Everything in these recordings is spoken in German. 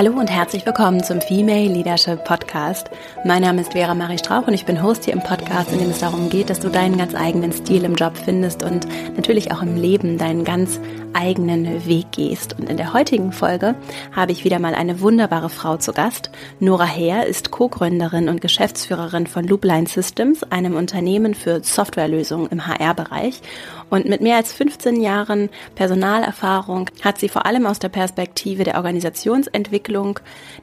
Hallo und herzlich willkommen zum Female Leadership Podcast. Mein Name ist Vera Marie Strauch und ich bin Host hier im Podcast, in dem es darum geht, dass du deinen ganz eigenen Stil im Job findest und natürlich auch im Leben deinen ganz eigenen Weg gehst. Und in der heutigen Folge habe ich wieder mal eine wunderbare Frau zu Gast. Nora Heer ist Co-Gründerin und Geschäftsführerin von Loopline Systems, einem Unternehmen für Softwarelösungen im HR-Bereich. Und mit mehr als 15 Jahren Personalerfahrung hat sie vor allem aus der Perspektive der Organisationsentwicklung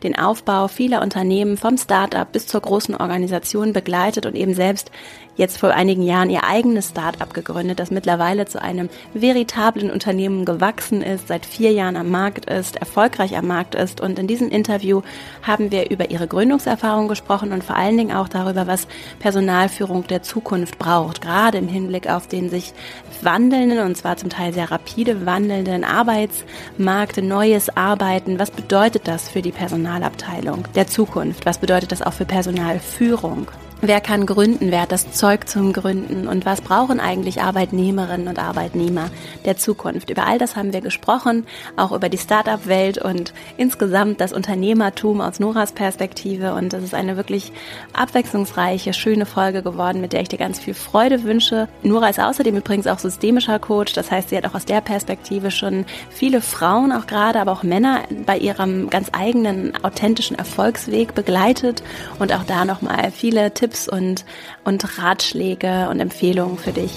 den Aufbau vieler Unternehmen vom Start-up bis zur großen Organisation begleitet und eben selbst jetzt vor einigen Jahren ihr eigenes Start-up gegründet, das mittlerweile zu einem veritablen Unternehmen gewachsen ist, seit vier Jahren am Markt ist, erfolgreich am Markt ist. Und in diesem Interview haben wir über ihre Gründungserfahrung gesprochen und vor allen Dingen auch darüber, was Personalführung der Zukunft braucht, gerade im Hinblick auf den sich wandelnden und zwar zum Teil sehr rapide wandelnden Arbeitsmarkt, neues Arbeiten. Was bedeutet das für die Personalabteilung der Zukunft? Was bedeutet das auch für Personalführung? Wer kann gründen? Wer hat das Zeug zum Gründen? Und was brauchen eigentlich Arbeitnehmerinnen und Arbeitnehmer der Zukunft? Über all das haben wir gesprochen, auch über die Startup-Welt und insgesamt das Unternehmertum aus Noras Perspektive. Und das ist eine wirklich abwechslungsreiche, schöne Folge geworden, mit der ich dir ganz viel Freude wünsche. Nora ist außerdem übrigens auch systemischer Coach. Das heißt, sie hat auch aus der Perspektive schon viele Frauen, auch gerade, aber auch Männer bei ihrem ganz eigenen, authentischen Erfolgsweg begleitet und auch da nochmal viele Tipps Tipps und, und Ratschläge und Empfehlungen für dich,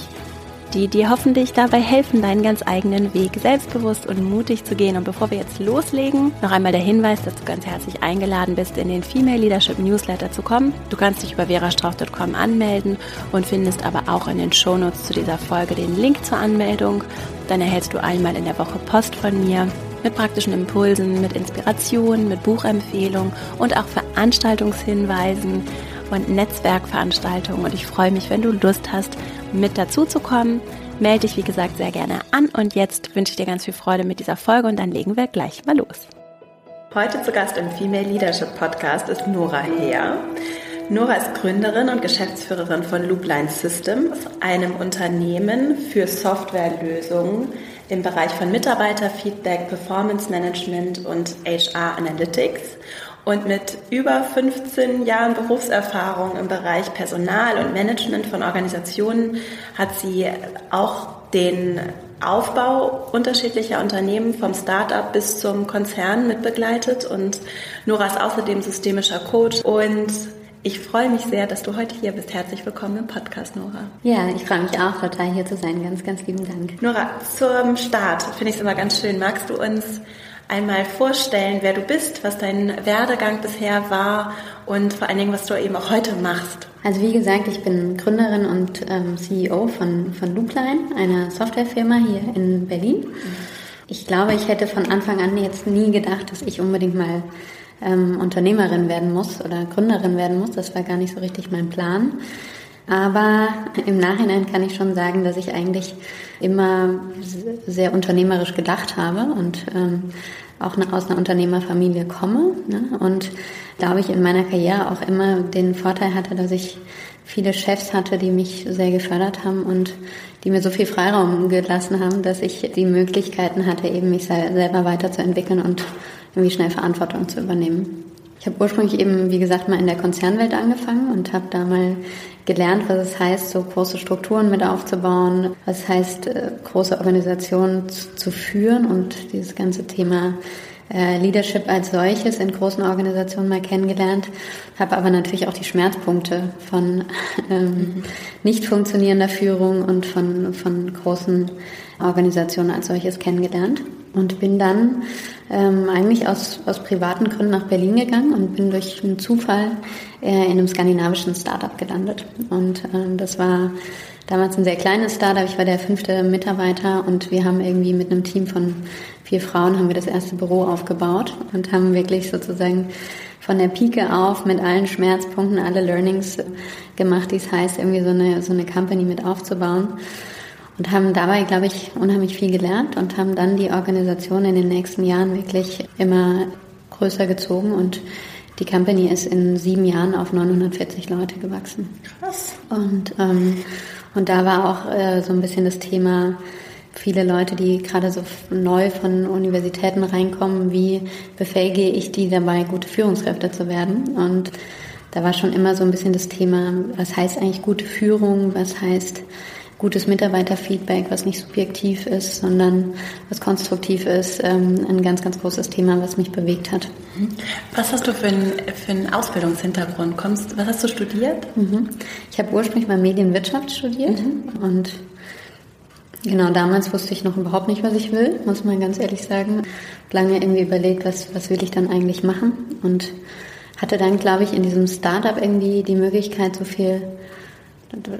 die dir hoffentlich dabei helfen, deinen ganz eigenen Weg selbstbewusst und mutig zu gehen. Und bevor wir jetzt loslegen, noch einmal der Hinweis, dass du ganz herzlich eingeladen bist, in den Female Leadership Newsletter zu kommen. Du kannst dich über verastrauch.com anmelden und findest aber auch in den Shownotes zu dieser Folge den Link zur Anmeldung. Dann erhältst du einmal in der Woche Post von mir mit praktischen Impulsen, mit Inspiration, mit Buchempfehlungen und auch Veranstaltungshinweisen und Netzwerkveranstaltungen. Und ich freue mich, wenn du Lust hast, mit dazu zu kommen. Melde dich, wie gesagt, sehr gerne an. Und jetzt wünsche ich dir ganz viel Freude mit dieser Folge und dann legen wir gleich mal los. Heute zu Gast im Female Leadership Podcast ist Nora Heer. Nora ist Gründerin und Geschäftsführerin von Loopline Systems, einem Unternehmen für Softwarelösungen im Bereich von Mitarbeiterfeedback, Performance Management und HR Analytics. Und mit über 15 Jahren Berufserfahrung im Bereich Personal und Management von Organisationen hat sie auch den Aufbau unterschiedlicher Unternehmen vom Start-up bis zum Konzern mitbegleitet und Nora ist außerdem systemischer Coach und ich freue mich sehr, dass du heute hier bist. Herzlich willkommen im Podcast, Nora. Ja, ich freue mich auch total hier zu sein. Ganz, ganz lieben Dank. Nora, zum Start finde ich es immer ganz schön. Magst du uns einmal vorstellen, wer du bist, was dein Werdegang bisher war und vor allen Dingen, was du eben auch heute machst. Also wie gesagt, ich bin Gründerin und ähm, CEO von, von Loopline, einer Softwarefirma hier in Berlin. Ich glaube, ich hätte von Anfang an jetzt nie gedacht, dass ich unbedingt mal ähm, Unternehmerin werden muss oder Gründerin werden muss. Das war gar nicht so richtig mein Plan. Aber im Nachhinein kann ich schon sagen, dass ich eigentlich immer sehr unternehmerisch gedacht habe und ähm, auch aus einer Unternehmerfamilie komme. Ne? Und glaube ich in meiner Karriere auch immer den Vorteil hatte, dass ich viele Chefs hatte, die mich sehr gefördert haben und die mir so viel Freiraum gelassen haben, dass ich die Möglichkeiten hatte, eben mich selber weiterzuentwickeln und irgendwie schnell Verantwortung zu übernehmen. Ich habe ursprünglich eben, wie gesagt, mal in der Konzernwelt angefangen und habe da mal gelernt, was es heißt, so große Strukturen mit aufzubauen, was es heißt, äh, große Organisationen zu führen und dieses ganze Thema äh, Leadership als solches in großen Organisationen mal kennengelernt, habe aber natürlich auch die Schmerzpunkte von ähm, nicht funktionierender Führung und von, von großen Organisationen als solches kennengelernt und bin dann ähm, eigentlich aus, aus privaten Gründen nach Berlin gegangen und bin durch einen Zufall äh, in einem skandinavischen Startup gelandet. Und ähm, das war damals ein sehr kleines Startup. Ich war der fünfte Mitarbeiter und wir haben irgendwie mit einem Team von vier Frauen haben wir das erste Büro aufgebaut und haben wirklich sozusagen von der Pike auf mit allen Schmerzpunkten, alle Learnings gemacht, die es heißt, irgendwie so eine, so eine Company mit aufzubauen und haben dabei, glaube ich, unheimlich viel gelernt und haben dann die Organisation in den nächsten Jahren wirklich immer größer gezogen und die Company ist in sieben Jahren auf 940 Leute gewachsen. Krass. Und, ähm, und da war auch äh, so ein bisschen das Thema viele Leute, die gerade so neu von Universitäten reinkommen, wie befähige ich die dabei, gute Führungskräfte zu werden? Und da war schon immer so ein bisschen das Thema, was heißt eigentlich gute Führung, was heißt gutes Mitarbeiterfeedback, was nicht subjektiv ist, sondern was konstruktiv ist, ähm, ein ganz, ganz großes Thema, was mich bewegt hat. Was hast du für einen, für einen Ausbildungshintergrund? Kommst, was hast du studiert? Mhm. Ich habe ursprünglich mal Medienwirtschaft studiert mhm. und Genau, damals wusste ich noch überhaupt nicht, was ich will, muss man ganz ehrlich sagen. Lange irgendwie überlegt, was, was will ich dann eigentlich machen und hatte dann, glaube ich, in diesem Startup irgendwie die Möglichkeit, so viel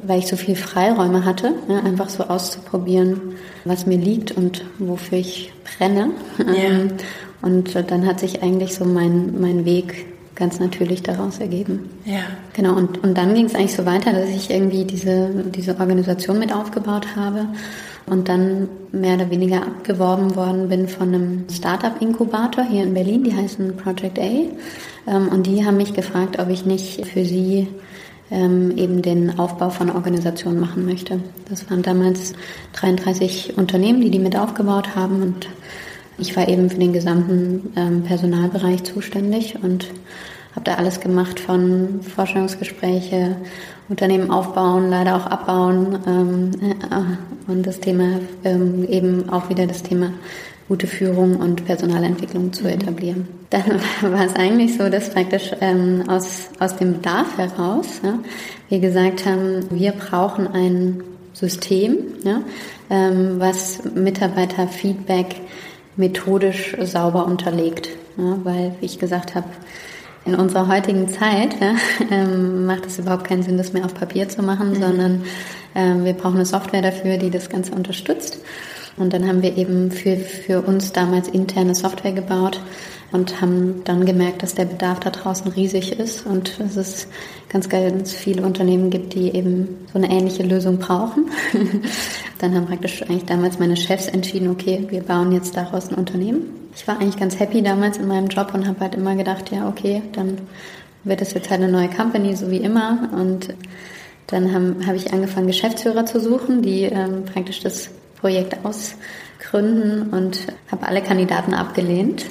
weil ich so viel Freiräume hatte, ja, einfach so auszuprobieren, was mir liegt und wofür ich brenne. Yeah. Und dann hat sich eigentlich so mein, mein Weg ganz natürlich daraus ergeben. Ja. Genau, und, und dann ging es eigentlich so weiter, dass ich irgendwie diese, diese Organisation mit aufgebaut habe und dann mehr oder weniger abgeworben worden bin von einem Startup-Inkubator hier in Berlin, die heißen Project A. Ähm, und die haben mich gefragt, ob ich nicht für sie ähm, eben den Aufbau von Organisationen machen möchte. Das waren damals 33 Unternehmen, die die mit aufgebaut haben und ich war eben für den gesamten ähm, Personalbereich zuständig und habe da alles gemacht von Vorstellungsgespräche, Unternehmen aufbauen, leider auch abbauen ähm, äh, und das Thema ähm, eben auch wieder das Thema gute Führung und Personalentwicklung zu mhm. etablieren. Dann war es eigentlich so, dass praktisch ähm, aus, aus dem Bedarf heraus ja, wir gesagt haben, wir brauchen ein System, ja, ähm, was Mitarbeiterfeedback methodisch sauber unterlegt. Ja, weil, wie ich gesagt habe, in unserer heutigen Zeit ja, ähm, macht es überhaupt keinen Sinn, das mehr auf Papier zu machen, mhm. sondern ähm, wir brauchen eine Software dafür, die das Ganze unterstützt. Und dann haben wir eben für, für uns damals interne Software gebaut und haben dann gemerkt, dass der Bedarf da draußen riesig ist und dass es ganz ganz viele Unternehmen gibt, die eben so eine ähnliche Lösung brauchen. dann haben praktisch eigentlich damals meine Chefs entschieden, okay, wir bauen jetzt daraus ein Unternehmen. Ich war eigentlich ganz happy damals in meinem Job und habe halt immer gedacht, ja, okay, dann wird es jetzt halt eine neue Company, so wie immer. Und dann habe hab ich angefangen, Geschäftsführer zu suchen, die ähm, praktisch das Projekt ausgründen und habe alle Kandidaten abgelehnt.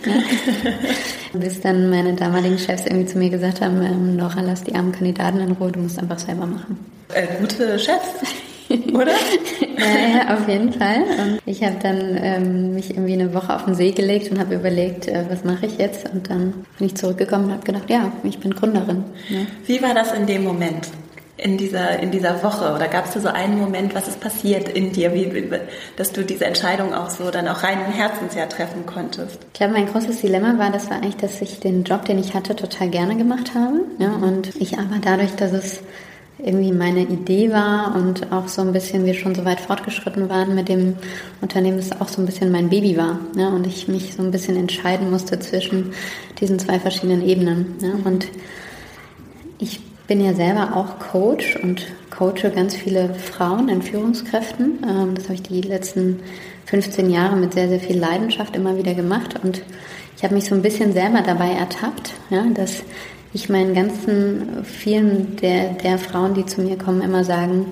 Bis dann meine damaligen Chefs irgendwie zu mir gesagt haben, ähm, Nora, lass die armen Kandidaten in Ruhe, du musst einfach selber machen. Äh, gute Chefs, oder? ja, auf jeden Fall. Und ich habe dann ähm, mich irgendwie eine Woche auf den See gelegt und habe überlegt, äh, was mache ich jetzt? Und dann bin ich zurückgekommen und habe gedacht, ja, ich bin Gründerin. Ja. Wie war das in dem Moment? In dieser, in dieser Woche? Oder gab es da so einen Moment, was ist passiert in dir, wie, dass du diese Entscheidung auch so dann auch rein im Herzensjahr treffen konntest? Ich glaube, mein großes Dilemma war, das war eigentlich, dass ich den Job, den ich hatte, total gerne gemacht habe. Ja, und ich aber dadurch, dass es irgendwie meine Idee war und auch so ein bisschen wir schon so weit fortgeschritten waren mit dem Unternehmen, es auch so ein bisschen mein Baby war. Ja, und ich mich so ein bisschen entscheiden musste zwischen diesen zwei verschiedenen Ebenen. Ja, und ich bin ja selber auch Coach und coache ganz viele Frauen in Führungskräften. Ähm, das habe ich die letzten 15 Jahre mit sehr, sehr viel Leidenschaft immer wieder gemacht und ich habe mich so ein bisschen selber dabei ertappt, ja, dass ich meinen ganzen vielen der, der Frauen, die zu mir kommen, immer sagen,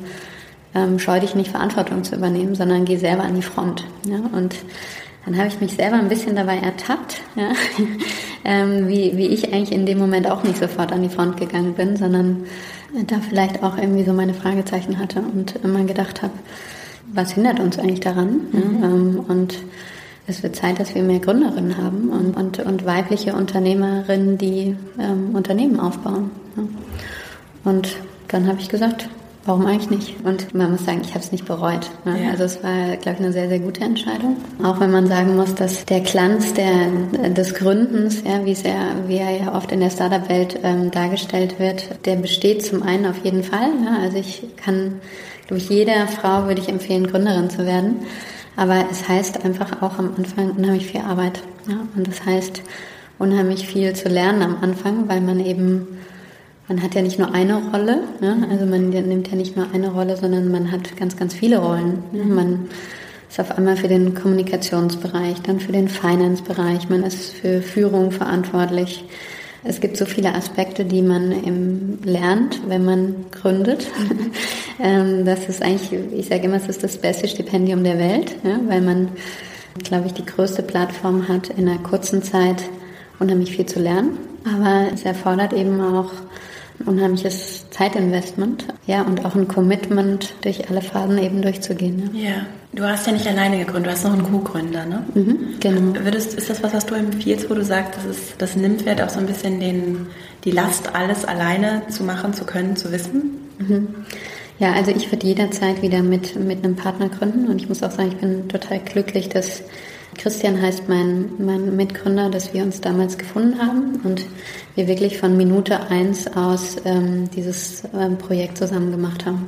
ähm, scheu dich nicht Verantwortung zu übernehmen, sondern geh selber an die Front. Ja, und dann habe ich mich selber ein bisschen dabei ertappt, ja, ähm, wie, wie ich eigentlich in dem Moment auch nicht sofort an die Front gegangen bin, sondern da vielleicht auch irgendwie so meine Fragezeichen hatte und immer gedacht habe, was hindert uns eigentlich daran? Mhm. Ja, ähm, und es wird Zeit, dass wir mehr Gründerinnen haben und, und, und weibliche Unternehmerinnen, die ähm, Unternehmen aufbauen. Ja. Und dann habe ich gesagt, Warum eigentlich nicht? Und man muss sagen, ich habe es nicht bereut. Ne? Ja. Also es war, glaube ich, eine sehr, sehr gute Entscheidung. Auch wenn man sagen muss, dass der Glanz der, des Gründens, ja, wie, ja, wie er ja oft in der Startup-Welt ähm, dargestellt wird, der besteht zum einen auf jeden Fall. Ja? Also ich kann, glaube ich, jeder Frau würde ich empfehlen, Gründerin zu werden. Aber es heißt einfach auch am Anfang unheimlich viel Arbeit. Ja? Und das heißt unheimlich viel zu lernen am Anfang, weil man eben man hat ja nicht nur eine Rolle, ne? also man nimmt ja nicht nur eine Rolle, sondern man hat ganz, ganz viele Rollen. Ne? Man ist auf einmal für den Kommunikationsbereich, dann für den Finance-Bereich, man ist für Führung verantwortlich, Es gibt so viele Aspekte, die man im, lernt, wenn man gründet. Mhm. ähm, das ist eigentlich, ich sage immer, es ist das beste Stipendium der Welt, ja, weil man, glaube ich, die größte Plattform hat, in einer kurzen Zeit unheimlich viel zu lernen. Aber es erfordert eben auch unheimliches Zeitinvestment, ja, und auch ein Commitment, durch alle Phasen eben durchzugehen. Ja. ja. Du hast ja nicht alleine gegründet, du hast noch einen Co-Gründer, ne? Mhm, genau. Würdest, ist das was, was du empfiehlst, wo du sagst, das, ist, das nimmt vielleicht auch so ein bisschen den, die Last, alles alleine zu machen, zu können, zu wissen? Mhm. Ja, also ich würde jederzeit wieder mit, mit einem Partner gründen und ich muss auch sagen, ich bin total glücklich, dass Christian heißt mein, mein Mitgründer, dass wir uns damals gefunden haben und wir wirklich von Minute eins aus ähm, dieses ähm, Projekt zusammen gemacht haben.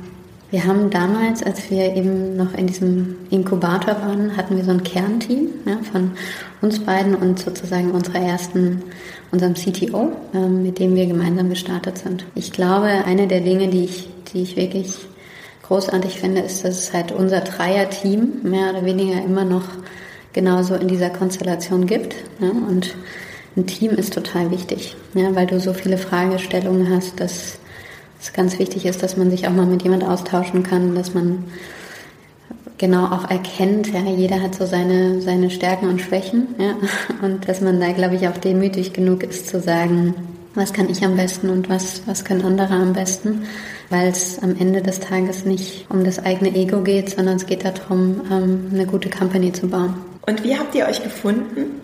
Wir haben damals, als wir eben noch in diesem Inkubator waren, hatten wir so ein Kernteam ja, von uns beiden und sozusagen unserer ersten, unserem CTO, ähm, mit dem wir gemeinsam gestartet sind. Ich glaube, eine der Dinge, die ich, die ich wirklich großartig finde, ist, dass es halt unser Dreier-Team mehr oder weniger immer noch genauso in dieser Konstellation gibt. Ja, und ein Team ist total wichtig, ja, weil du so viele Fragestellungen hast, dass es ganz wichtig ist, dass man sich auch mal mit jemand austauschen kann, dass man genau auch erkennt, ja, jeder hat so seine, seine Stärken und Schwächen, ja, und dass man da, glaube ich, auch demütig genug ist zu sagen, was kann ich am besten und was, was können andere am besten, weil es am Ende des Tages nicht um das eigene Ego geht, sondern es geht darum, ähm, eine gute Company zu bauen. Und wie habt ihr euch gefunden?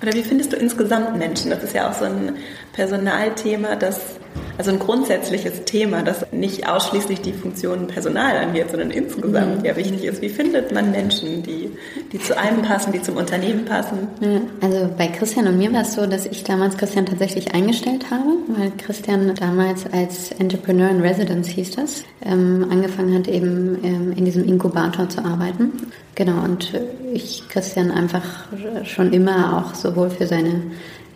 Oder wie findest du insgesamt Menschen? Das ist ja auch so ein Personalthema, das also ein grundsätzliches Thema, das nicht ausschließlich die Funktion Personal angeht, sondern insgesamt mhm. ja wichtig ist. Wie findet man Menschen, die, die zu einem passen, die zum Unternehmen passen? Also bei Christian und mir war es so, dass ich damals Christian tatsächlich eingestellt habe, weil Christian damals als Entrepreneur in Residence hieß das, ähm, angefangen hat eben ähm, in diesem Inkubator zu arbeiten. Genau, und ich Christian einfach schon immer auch sowohl für seine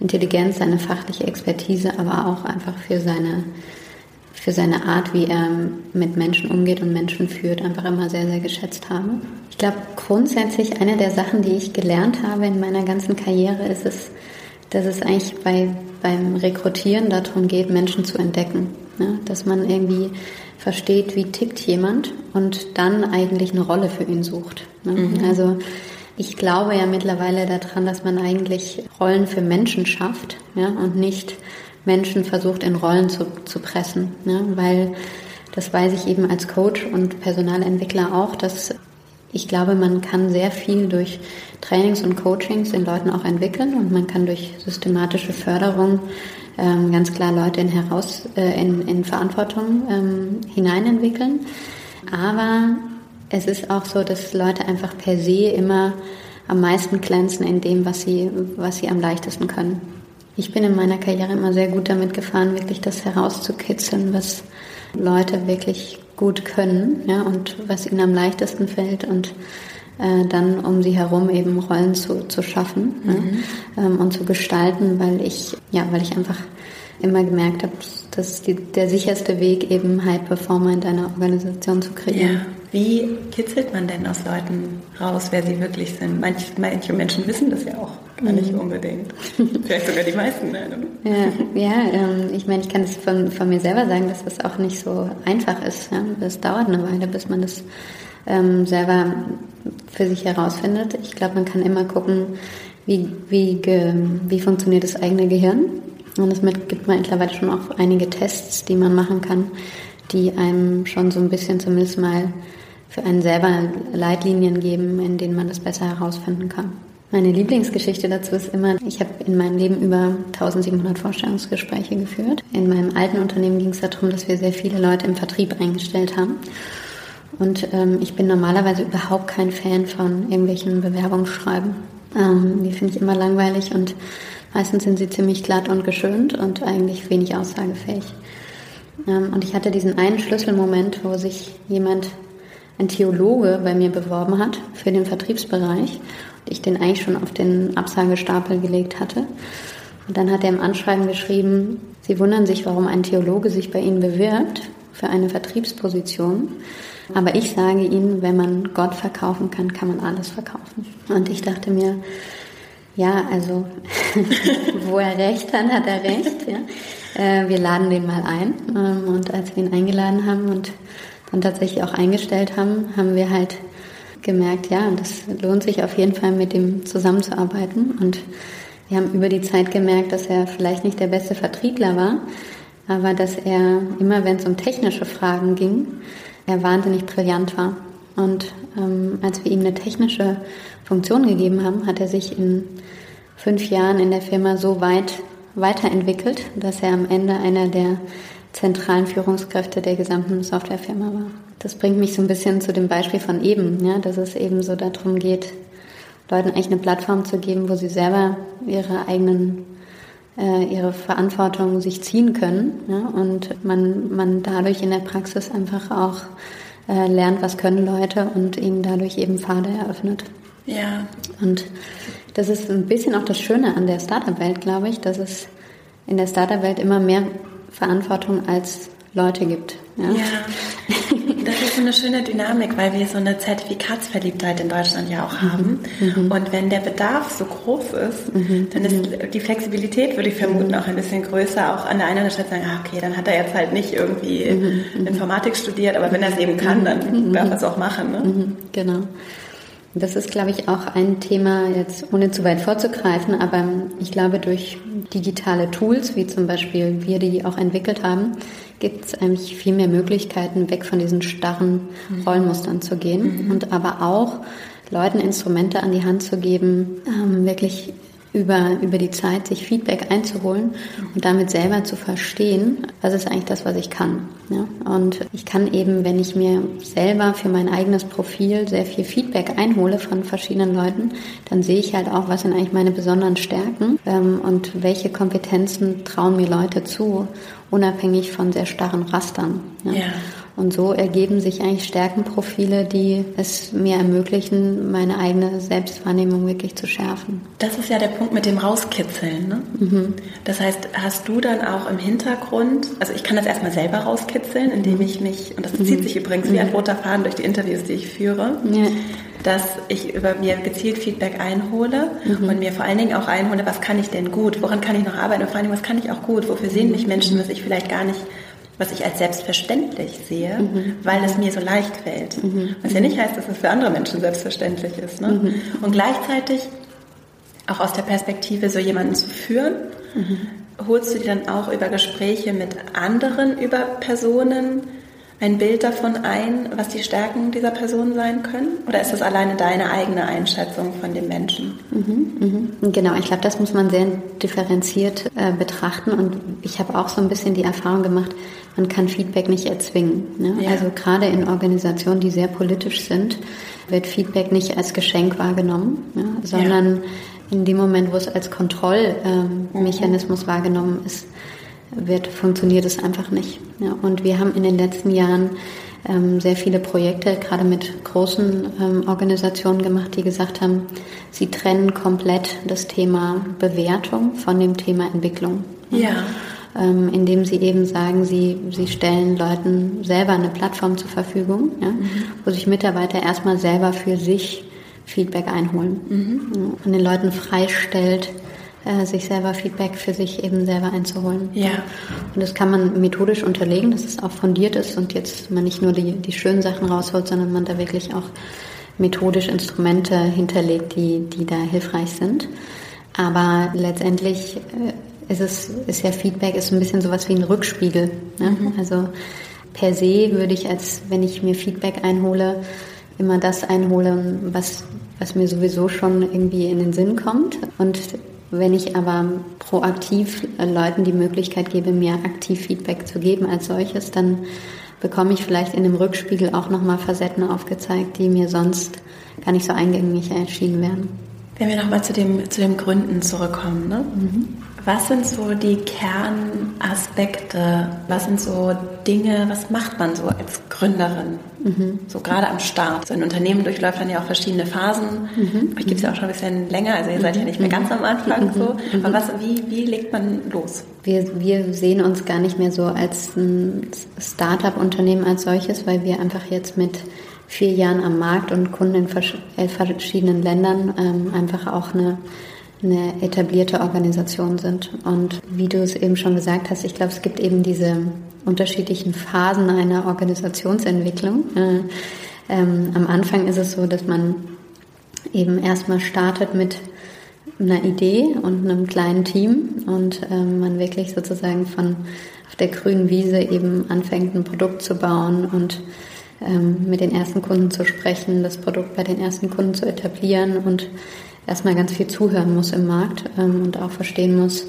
Intelligenz, seine fachliche Expertise, aber auch einfach für seine, für seine Art, wie er mit Menschen umgeht und Menschen führt, einfach immer sehr, sehr geschätzt habe. Ich glaube, grundsätzlich eine der Sachen, die ich gelernt habe in meiner ganzen Karriere, ist es, dass es eigentlich bei, beim Rekrutieren darum geht, Menschen zu entdecken. Ne? Dass man irgendwie versteht, wie tickt jemand und dann eigentlich eine Rolle für ihn sucht. Ne? Mhm. Also ich glaube ja mittlerweile daran, dass man eigentlich Rollen für Menschen schafft ja, und nicht Menschen versucht in Rollen zu, zu pressen. Ja, weil das weiß ich eben als Coach und Personalentwickler auch, dass ich glaube, man kann sehr viel durch Trainings und Coachings in Leuten auch entwickeln und man kann durch systematische Förderung ähm, ganz klar Leute in, heraus, äh, in, in Verantwortung ähm, hineinentwickeln. Aber es ist auch so, dass Leute einfach per se immer am meisten glänzen in dem, was sie, was sie am leichtesten können. Ich bin in meiner Karriere immer sehr gut damit gefahren, wirklich das herauszukitzeln, was Leute wirklich gut können, ja, und was ihnen am leichtesten fällt und äh, dann um sie herum eben Rollen zu, zu schaffen mhm. ja, ähm, und zu gestalten, weil ich, ja, weil ich einfach immer gemerkt habe, das ist die, der sicherste Weg, eben High Performer in deiner Organisation zu kreieren. Ja. Wie kitzelt man denn aus Leuten raus, wer sie wirklich sind? Manche, manche Menschen wissen das ja auch gar nicht mhm. unbedingt. Vielleicht sogar die meisten. Nein, ja, ja ähm, ich meine, ich kann es von, von, mir selber sagen, dass das auch nicht so einfach ist. Ja? Das dauert eine Weile, bis man das ähm, selber für sich herausfindet. Ich glaube, man kann immer gucken, wie, wie, wie funktioniert das eigene Gehirn und es gibt mittlerweile schon auch einige Tests, die man machen kann, die einem schon so ein bisschen zumindest mal für einen selber Leitlinien geben, in denen man das besser herausfinden kann. Meine Lieblingsgeschichte dazu ist immer, ich habe in meinem Leben über 1700 Vorstellungsgespräche geführt. In meinem alten Unternehmen ging es darum, dass wir sehr viele Leute im Vertrieb eingestellt haben. Und ähm, ich bin normalerweise überhaupt kein Fan von irgendwelchen Bewerbungsschreiben. Ähm, die finde ich immer langweilig und Meistens sind sie ziemlich glatt und geschönt und eigentlich wenig aussagefähig. Ähm, und ich hatte diesen einen Schlüsselmoment, wo sich jemand, ein Theologe, bei mir beworben hat für den Vertriebsbereich und ich den eigentlich schon auf den Absagestapel gelegt hatte. Und dann hat er im Anschreiben geschrieben, Sie wundern sich, warum ein Theologe sich bei Ihnen bewirbt für eine Vertriebsposition. Aber ich sage Ihnen, wenn man Gott verkaufen kann, kann man alles verkaufen. Und ich dachte mir, ja, also Wo er recht hat, hat er recht. Ja. Äh, wir laden den mal ein. Ähm, und als wir ihn eingeladen haben und dann tatsächlich auch eingestellt haben, haben wir halt gemerkt, ja, das lohnt sich auf jeden Fall mit ihm zusammenzuarbeiten. Und wir haben über die Zeit gemerkt, dass er vielleicht nicht der beste Vertriebler war, aber dass er immer, wenn es um technische Fragen ging, er wahnsinnig brillant war. Und ähm, als wir ihm eine technische Funktion gegeben haben, hat er sich in fünf Jahren in der Firma so weit weiterentwickelt, dass er am Ende einer der zentralen Führungskräfte der gesamten Softwarefirma war. Das bringt mich so ein bisschen zu dem Beispiel von eben, ja, dass es eben so darum geht, Leuten eigentlich eine Plattform zu geben, wo sie selber ihre eigenen äh, ihre Verantwortung sich ziehen können ja, und man, man dadurch in der Praxis einfach auch äh, lernt, was können Leute und ihnen dadurch eben Pfade eröffnet. Ja. Und das ist ein bisschen auch das Schöne an der Startup-Welt, glaube ich, dass es in der Startup-Welt immer mehr Verantwortung als Leute gibt. Ja. ja. das ist so eine schöne Dynamik, weil wir so eine Zertifikatsverliebtheit in Deutschland ja auch haben. Mhm. Und wenn der Bedarf so groß ist, mhm. dann ist die Flexibilität, würde ich vermuten, mhm. auch ein bisschen größer. Auch an der einen Stelle sagen, ah, okay, dann hat er jetzt halt nicht irgendwie mhm. Mhm. Informatik studiert, aber wenn er es eben kann, dann darf er es auch machen. Ne? Genau. Das ist, glaube ich, auch ein Thema, jetzt ohne zu weit vorzugreifen, aber ich glaube, durch digitale Tools, wie zum Beispiel wir, die auch entwickelt haben, gibt es eigentlich viel mehr Möglichkeiten, weg von diesen starren mhm. Rollenmustern zu gehen mhm. und aber auch Leuten Instrumente an die Hand zu geben, ähm, wirklich über, über die Zeit sich Feedback einzuholen und damit selber zu verstehen, was ist eigentlich das, was ich kann. Ja? Und ich kann eben, wenn ich mir selber für mein eigenes Profil sehr viel Feedback einhole von verschiedenen Leuten, dann sehe ich halt auch, was sind eigentlich meine besonderen Stärken ähm, und welche Kompetenzen trauen mir Leute zu, unabhängig von sehr starren Rastern. Ja? ja. Und so ergeben sich eigentlich Stärkenprofile, die es mir ermöglichen, meine eigene Selbstwahrnehmung wirklich zu schärfen. Das ist ja der Punkt mit dem Rauskitzeln. Ne? Mhm. Das heißt, hast du dann auch im Hintergrund, also ich kann das erstmal selber rauskitzeln, indem ich mich, und das mhm. zieht sich übrigens wie ein mhm. roter Faden durch die Interviews, die ich führe, ja. dass ich über mir gezielt Feedback einhole mhm. und mir vor allen Dingen auch einhole, was kann ich denn gut, woran kann ich noch arbeiten und vor allen Dingen, was kann ich auch gut, wofür sehen mich Menschen, was ich vielleicht gar nicht was ich als selbstverständlich sehe, mhm. weil es mir so leicht fällt. Mhm. Was ja nicht heißt, dass es für andere Menschen selbstverständlich ist. Ne? Mhm. Und gleichzeitig auch aus der Perspektive, so jemanden zu führen, mhm. holst du dir dann auch über Gespräche mit anderen über Personen ein Bild davon ein, was die Stärken dieser Person sein können? Oder ist das alleine deine eigene Einschätzung von dem Menschen? Mhm, mh. Genau, ich glaube, das muss man sehr differenziert äh, betrachten. Und ich habe auch so ein bisschen die Erfahrung gemacht, man kann Feedback nicht erzwingen. Ne? Ja. Also gerade in Organisationen, die sehr politisch sind, wird Feedback nicht als Geschenk wahrgenommen, ja, sondern ja. in dem Moment, wo es als Kontrollmechanismus mhm. wahrgenommen ist, wird, funktioniert es einfach nicht. Ja, und wir haben in den letzten Jahren ähm, sehr viele Projekte, gerade mit großen ähm, Organisationen gemacht, die gesagt haben, sie trennen komplett das Thema Bewertung von dem Thema Entwicklung. Ja. Ähm, indem sie eben sagen, sie, sie stellen Leuten selber eine Plattform zur Verfügung, ja, mhm. wo sich Mitarbeiter erstmal selber für sich Feedback einholen mhm. und den Leuten freistellt, äh, sich selber Feedback für sich eben selber einzuholen. Ja. Und das kann man methodisch unterlegen, dass es auch fundiert ist und jetzt man nicht nur die, die schönen Sachen rausholt, sondern man da wirklich auch methodisch Instrumente hinterlegt, die, die da hilfreich sind. Aber letztendlich äh, ist es, ist ja Feedback ist ein bisschen sowas wie ein Rückspiegel. Ne? Mhm. Also per se würde ich als, wenn ich mir Feedback einhole, immer das einholen, was, was mir sowieso schon irgendwie in den Sinn kommt. Und wenn ich aber proaktiv Leuten die Möglichkeit gebe, mir aktiv Feedback zu geben als solches, dann bekomme ich vielleicht in dem Rückspiegel auch nochmal Facetten aufgezeigt, die mir sonst gar nicht so eingängig erschienen wären. Wenn wir nochmal zu dem, zu dem Gründen zurückkommen, ne? Mhm. Was sind so die Kernaspekte? Was sind so Dinge, was macht man so als Gründerin? Mhm. So gerade am Start. So ein Unternehmen durchläuft dann ja auch verschiedene Phasen. Mhm. Ich gebe es ja auch schon ein bisschen länger, also ihr seid ja nicht mehr ganz am Anfang mhm. so. Mhm. Aber was, wie, wie legt man los? Wir, wir sehen uns gar nicht mehr so als ein Start-up-Unternehmen als solches, weil wir einfach jetzt mit vier Jahren am Markt und Kunden in elf verschiedenen Ländern ähm, einfach auch eine eine etablierte Organisation sind. Und wie du es eben schon gesagt hast, ich glaube, es gibt eben diese unterschiedlichen Phasen einer Organisationsentwicklung. Äh, ähm, am Anfang ist es so, dass man eben erstmal startet mit einer Idee und einem kleinen Team und ähm, man wirklich sozusagen von auf der grünen Wiese eben anfängt, ein Produkt zu bauen und ähm, mit den ersten Kunden zu sprechen, das Produkt bei den ersten Kunden zu etablieren und erstmal ganz viel zuhören muss im Markt ähm, und auch verstehen muss,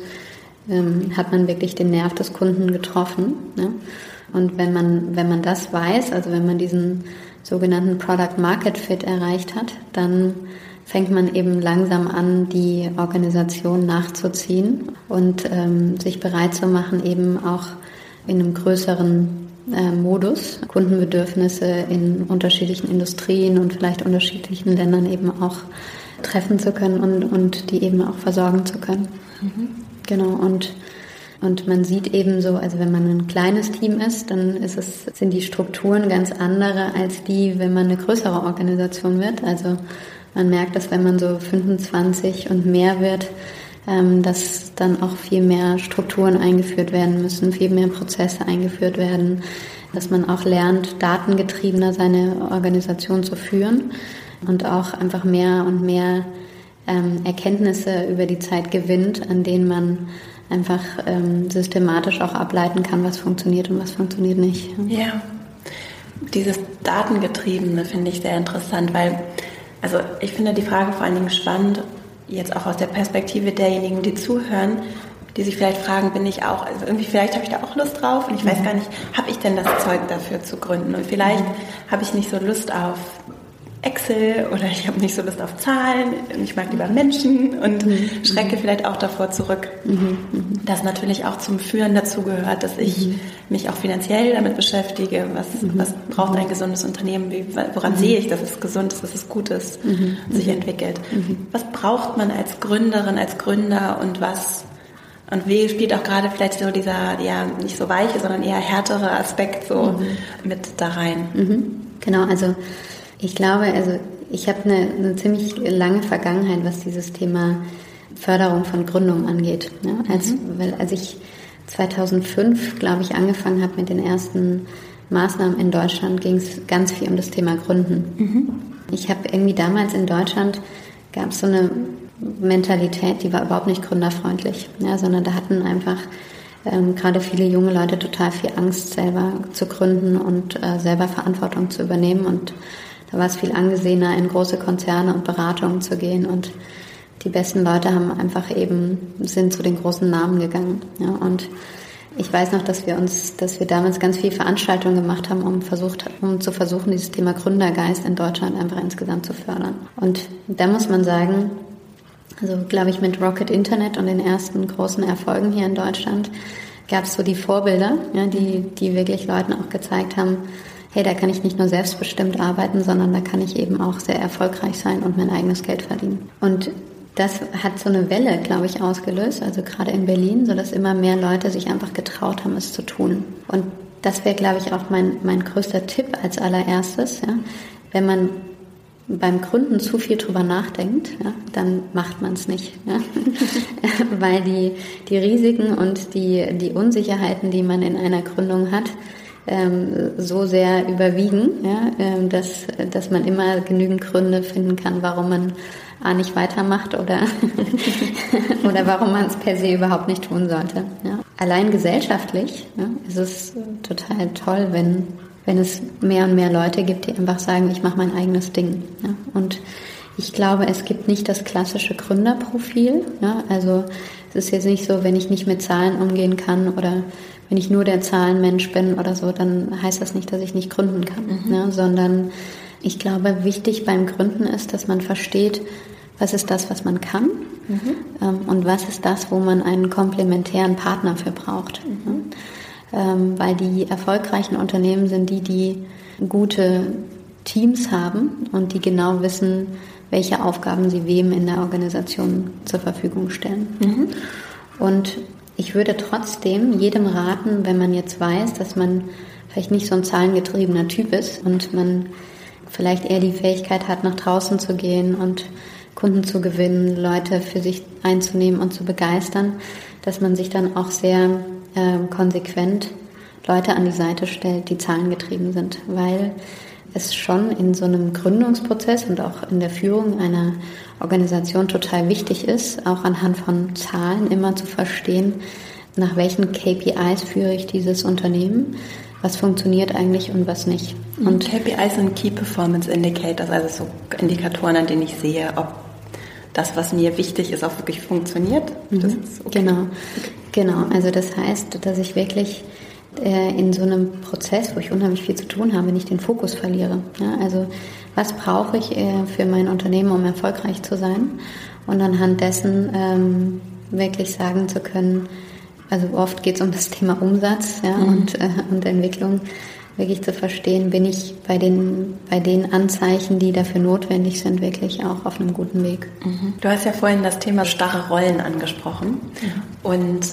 ähm, hat man wirklich den Nerv des Kunden getroffen. Ne? Und wenn man, wenn man das weiß, also wenn man diesen sogenannten Product Market Fit erreicht hat, dann fängt man eben langsam an, die Organisation nachzuziehen und ähm, sich bereit zu machen, eben auch in einem größeren äh, Modus Kundenbedürfnisse in unterschiedlichen Industrien und vielleicht unterschiedlichen Ländern eben auch treffen zu können und, und die eben auch versorgen zu können. Mhm. Genau, und, und man sieht eben so, also wenn man ein kleines Team ist, dann ist es, sind die Strukturen ganz andere als die, wenn man eine größere Organisation wird. Also man merkt, dass wenn man so 25 und mehr wird, ähm, dass dann auch viel mehr Strukturen eingeführt werden müssen, viel mehr Prozesse eingeführt werden, dass man auch lernt, datengetriebener seine Organisation zu führen und auch einfach mehr und mehr ähm, Erkenntnisse über die Zeit gewinnt, an denen man einfach ähm, systematisch auch ableiten kann, was funktioniert und was funktioniert nicht. Ja, dieses Datengetriebene finde ich sehr interessant, weil, also ich finde die Frage vor allen Dingen spannend, jetzt auch aus der Perspektive derjenigen, die zuhören, die sich vielleicht fragen, bin ich auch, also irgendwie vielleicht habe ich da auch Lust drauf und ich weiß mhm. gar nicht, habe ich denn das Zeug dafür zu gründen und vielleicht mhm. habe ich nicht so Lust auf Excel oder ich habe nicht so Lust auf Zahlen, ich mag lieber Menschen und mhm. schrecke vielleicht auch davor zurück. Mhm. Mhm. Das natürlich auch zum Führen dazu gehört, dass ich mhm. mich auch finanziell damit beschäftige. Was, mhm. was braucht ein gesundes Unternehmen? Wie, woran sehe ich, dass es gesund ist, dass es gut ist, sich entwickelt? Was braucht man als Gründerin, als Gründer und was und wie spielt auch gerade vielleicht so dieser, ja, nicht so weiche, sondern eher härtere Aspekt so mit da rein? Genau, also ich glaube, also ich habe eine, eine ziemlich lange Vergangenheit, was dieses Thema Förderung von Gründung angeht. Ja, als, mhm. Weil als ich 2005, glaube ich, angefangen habe mit den ersten Maßnahmen in Deutschland, ging es ganz viel um das Thema Gründen. Mhm. Ich habe irgendwie damals in Deutschland gab es so eine Mentalität, die war überhaupt nicht gründerfreundlich, ja, sondern da hatten einfach ähm, gerade viele junge Leute total viel Angst, selber zu gründen und äh, selber Verantwortung zu übernehmen und da war es viel angesehener, in große Konzerne und Beratungen zu gehen und die besten Leute haben einfach eben, sind zu den großen Namen gegangen. Ja, und ich weiß noch, dass wir uns, dass wir damals ganz viel Veranstaltungen gemacht haben, um versucht, um zu versuchen, dieses Thema Gründergeist in Deutschland einfach insgesamt zu fördern. Und da muss man sagen, also glaube ich mit Rocket Internet und den ersten großen Erfolgen hier in Deutschland gab es so die Vorbilder, ja, die, die wirklich Leuten auch gezeigt haben, hey, da kann ich nicht nur selbstbestimmt arbeiten, sondern da kann ich eben auch sehr erfolgreich sein und mein eigenes Geld verdienen. Und das hat so eine Welle, glaube ich, ausgelöst, also gerade in Berlin, so dass immer mehr Leute sich einfach getraut haben, es zu tun. Und das wäre, glaube ich, auch mein, mein größter Tipp als allererstes. Ja? Wenn man beim Gründen zu viel drüber nachdenkt, ja, dann macht man es nicht. Ja? Weil die, die Risiken und die, die Unsicherheiten, die man in einer Gründung hat, ähm, so sehr überwiegen, ja, ähm, dass, dass man immer genügend Gründe finden kann, warum man A nicht weitermacht oder, oder warum man es per se überhaupt nicht tun sollte. Ja. Allein gesellschaftlich ja, ist es total toll, wenn, wenn es mehr und mehr Leute gibt, die einfach sagen, ich mache mein eigenes Ding. Ja. Und ich glaube, es gibt nicht das klassische Gründerprofil. Ja. Also es ist jetzt nicht so, wenn ich nicht mit Zahlen umgehen kann oder wenn ich nur der Zahlenmensch bin oder so, dann heißt das nicht, dass ich nicht gründen kann, mhm. ne? sondern ich glaube, wichtig beim Gründen ist, dass man versteht, was ist das, was man kann mhm. ähm, und was ist das, wo man einen komplementären Partner für braucht. Mhm. Ähm, weil die erfolgreichen Unternehmen sind die, die gute Teams haben und die genau wissen, welche Aufgaben sie wem in der Organisation zur Verfügung stellen. Mhm. Und ich würde trotzdem jedem raten, wenn man jetzt weiß, dass man vielleicht nicht so ein zahlengetriebener Typ ist und man vielleicht eher die Fähigkeit hat, nach draußen zu gehen und Kunden zu gewinnen, Leute für sich einzunehmen und zu begeistern, dass man sich dann auch sehr äh, konsequent Leute an die Seite stellt, die zahlengetrieben sind, weil es schon in so einem Gründungsprozess und auch in der Führung einer Organisation total wichtig ist, auch anhand von Zahlen immer zu verstehen, nach welchen KPIs führe ich dieses Unternehmen, was funktioniert eigentlich und was nicht. Und KPIs sind Key Performance Indicators, also so Indikatoren, an denen ich sehe, ob das, was mir wichtig ist, auch wirklich funktioniert. Mhm. Okay. Genau, genau. Also das heißt, dass ich wirklich in so einem Prozess, wo ich unheimlich viel zu tun habe, nicht den Fokus verliere. Ja, also was brauche ich äh, für mein Unternehmen, um erfolgreich zu sein? Und anhand dessen ähm, wirklich sagen zu können, also oft geht es um das Thema Umsatz ja, mhm. und, äh, und Entwicklung, wirklich zu verstehen, bin ich bei den, bei den Anzeichen, die dafür notwendig sind, wirklich auch auf einem guten Weg. Mhm. Du hast ja vorhin das Thema starre Rollen angesprochen. Mhm. Und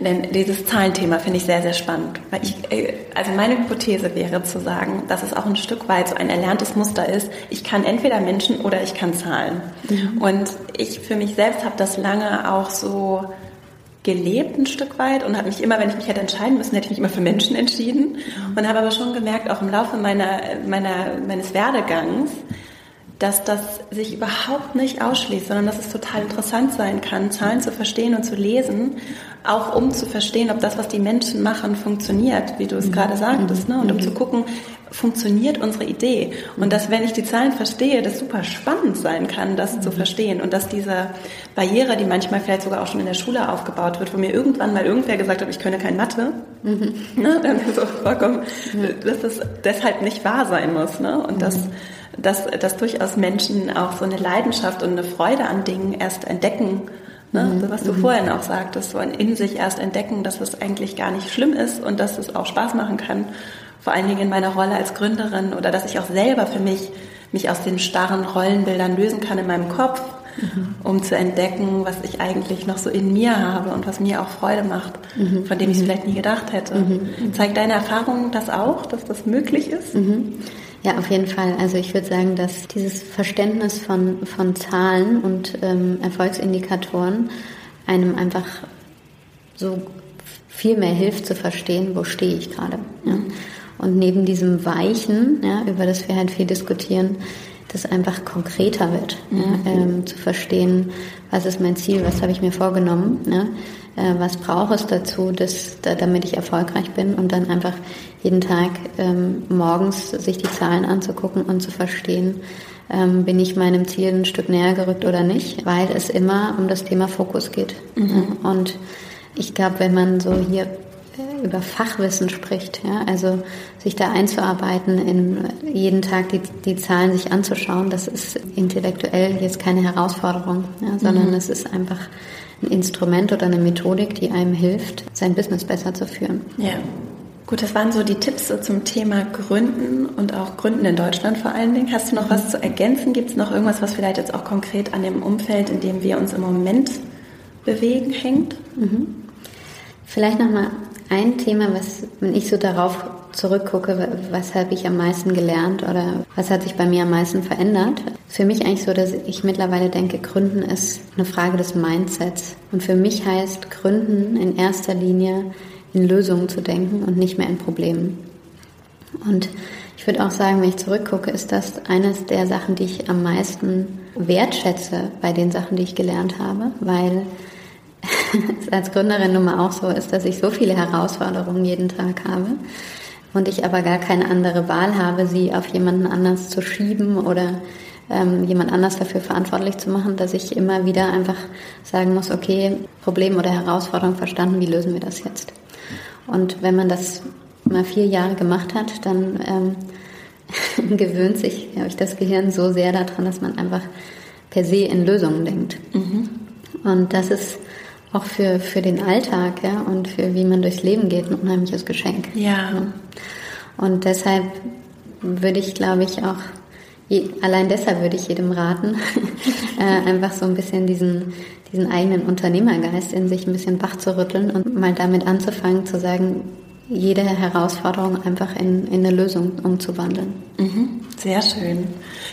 denn dieses Zahlenthema finde ich sehr, sehr spannend. Weil ich, äh, also meine Hypothese wäre zu sagen, dass es auch ein Stück weit so ein erlerntes Muster ist. Ich kann entweder Menschen oder ich kann Zahlen. Mhm. Und ich für mich selbst habe das lange auch so gelebt ein Stück weit und habe mich immer, wenn ich mich hätte entscheiden müssen, hätte ich mich immer für Menschen entschieden mhm. und habe aber schon gemerkt, auch im Laufe meiner, meiner, meines Werdegangs, dass das sich überhaupt nicht ausschließt, sondern dass es total interessant sein kann, Zahlen zu verstehen und zu lesen, auch um zu verstehen, ob das, was die Menschen machen, funktioniert, wie du es mhm. gerade sagtest, ne? und um mhm. zu gucken, funktioniert unsere Idee. Und dass, wenn ich die Zahlen verstehe, das super spannend sein kann, das zu mhm. verstehen und dass diese Barriere, die manchmal vielleicht sogar auch schon in der Schule aufgebaut wird, wo mir irgendwann mal irgendwer gesagt hat, ich könne kein Mathe, mhm. ne? dann so vorkommen, dass das deshalb nicht wahr sein muss. Ne? Und dass dass, dass durchaus Menschen auch so eine Leidenschaft und eine Freude an Dingen erst entdecken. Ne? Mhm. Was du mhm. vorhin auch sagtest, so in sich erst entdecken, dass es eigentlich gar nicht schlimm ist und dass es auch Spaß machen kann. Vor allen Dingen in meiner Rolle als Gründerin oder dass ich auch selber für mich mich aus den starren Rollenbildern lösen kann in meinem Kopf, mhm. um zu entdecken, was ich eigentlich noch so in mir habe und was mir auch Freude macht, mhm. von dem ich es mhm. vielleicht nie gedacht hätte. Mhm. Zeigt deine Erfahrung das auch, dass das möglich ist? Ja, auf jeden Fall. Also ich würde sagen, dass dieses Verständnis von, von Zahlen und ähm, Erfolgsindikatoren einem einfach so viel mehr hilft zu verstehen, wo stehe ich gerade. Ja? Und neben diesem Weichen, ja, über das wir halt viel diskutieren, das einfach konkreter wird, mhm. ja, ähm, zu verstehen, was ist mein Ziel, was habe ich mir vorgenommen, ja, äh, was brauche es dazu, dass, da, damit ich erfolgreich bin und dann einfach jeden Tag ähm, morgens sich die Zahlen anzugucken und zu verstehen, ähm, bin ich meinem Ziel ein Stück näher gerückt oder nicht, weil es immer um das Thema Fokus geht. Mhm. Und ich glaube, wenn man so hier über Fachwissen spricht, ja, also sich da einzuarbeiten, in jeden Tag die, die Zahlen sich anzuschauen, das ist intellektuell jetzt keine Herausforderung, ja, sondern mhm. es ist einfach ein Instrument oder eine Methodik, die einem hilft, sein Business besser zu führen. Ja. Gut, das waren so die Tipps zum Thema Gründen und auch Gründen in Deutschland vor allen Dingen. Hast du noch mhm. was zu ergänzen? Gibt es noch irgendwas, was vielleicht jetzt auch konkret an dem Umfeld, in dem wir uns im Moment bewegen, hängt? Mhm. Vielleicht nochmal ein Thema, was, wenn ich so darauf zurückgucke, was habe ich am meisten gelernt oder was hat sich bei mir am meisten verändert, für mich eigentlich so, dass ich mittlerweile denke, Gründen ist eine Frage des Mindsets. Und für mich heißt Gründen in erster Linie in Lösungen zu denken und nicht mehr in Problemen. Und ich würde auch sagen, wenn ich zurückgucke, ist das eines der Sachen, die ich am meisten wertschätze bei den Sachen, die ich gelernt habe, weil es als Gründerin nun mal auch so ist, dass ich so viele Herausforderungen jeden Tag habe und ich aber gar keine andere Wahl habe, sie auf jemanden anders zu schieben oder ähm, jemand anders dafür verantwortlich zu machen, dass ich immer wieder einfach sagen muss, okay, Problem oder Herausforderung verstanden, wie lösen wir das jetzt? Und wenn man das mal vier Jahre gemacht hat, dann ähm, gewöhnt sich, glaube ich, das Gehirn so sehr daran, dass man einfach per se in Lösungen denkt. Mhm. Und das ist auch für, für den Alltag ja, und für wie man durchs Leben geht ein unheimliches Geschenk. Ja. ja. Und deshalb würde ich, glaube ich, auch, allein deshalb würde ich jedem raten, äh, einfach so ein bisschen diesen, diesen eigenen Unternehmergeist in sich ein bisschen wach zu rütteln und mal damit anzufangen zu sagen, jede Herausforderung einfach in, in eine Lösung umzuwandeln. Mhm, sehr schön.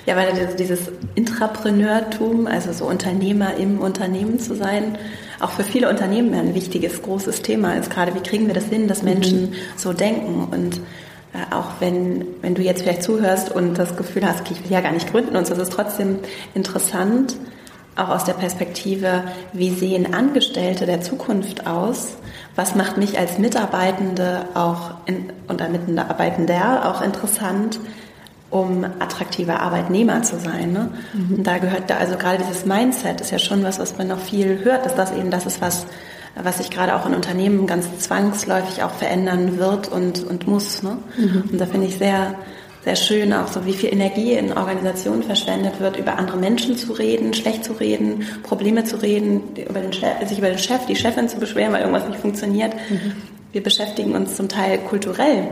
Ja, weil dieses Intrapreneurtum, also so Unternehmer im Unternehmen zu sein, auch für viele Unternehmen ein wichtiges, großes Thema ist. Gerade wie kriegen wir das hin, dass Menschen mhm. so denken und äh, auch wenn, wenn du jetzt vielleicht zuhörst und das Gefühl hast, okay, ich will ja gar nicht gründen und so, ist es trotzdem interessant, auch aus der Perspektive, wie sehen Angestellte der Zukunft aus? Was macht mich als Mitarbeitende auch in, oder Mitarbeitender auch interessant, um attraktiver Arbeitnehmer zu sein? Ne? Mhm. Und da gehört da also gerade dieses Mindset ist ja schon was, was man noch viel hört, dass das eben das ist, was was sich gerade auch in Unternehmen ganz zwangsläufig auch verändern wird und, und muss. Ne? Mhm. Und da finde ich sehr, sehr schön auch so, wie viel Energie in Organisationen verschwendet wird, über andere Menschen zu reden, schlecht zu reden, Probleme zu reden, über den Chef, sich über den Chef, die Chefin zu beschweren, weil irgendwas nicht funktioniert. Mhm. Wir beschäftigen uns zum Teil kulturell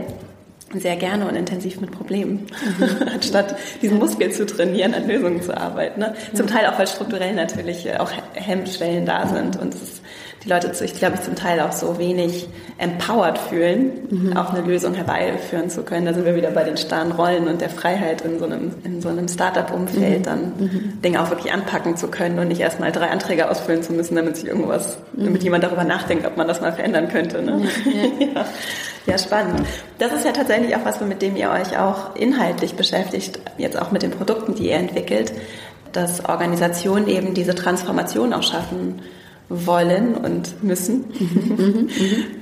sehr gerne und intensiv mit Problemen, mhm. anstatt diesen Muskel zu trainieren, an Lösungen zu arbeiten. Ne? Zum Teil auch, weil strukturell natürlich auch Hemmschwellen da sind und es die Leute sich, glaube ich, zum Teil auch so wenig empowered fühlen, mhm. auch eine Lösung herbeiführen zu können. Da sind wir wieder bei den starren Rollen und der Freiheit in so einem, in so einem Startup-Umfeld, mhm. dann mhm. Dinge auch wirklich anpacken zu können und nicht erstmal drei Anträge ausfüllen zu müssen, damit sich irgendwas, mhm. damit jemand darüber nachdenkt, ob man das mal verändern könnte. Ne? Ja, ja. ja, spannend. Das ist ja tatsächlich auch was, mit dem ihr euch auch inhaltlich beschäftigt, jetzt auch mit den Produkten, die ihr entwickelt, dass Organisationen eben diese Transformation auch schaffen wollen und müssen mhm.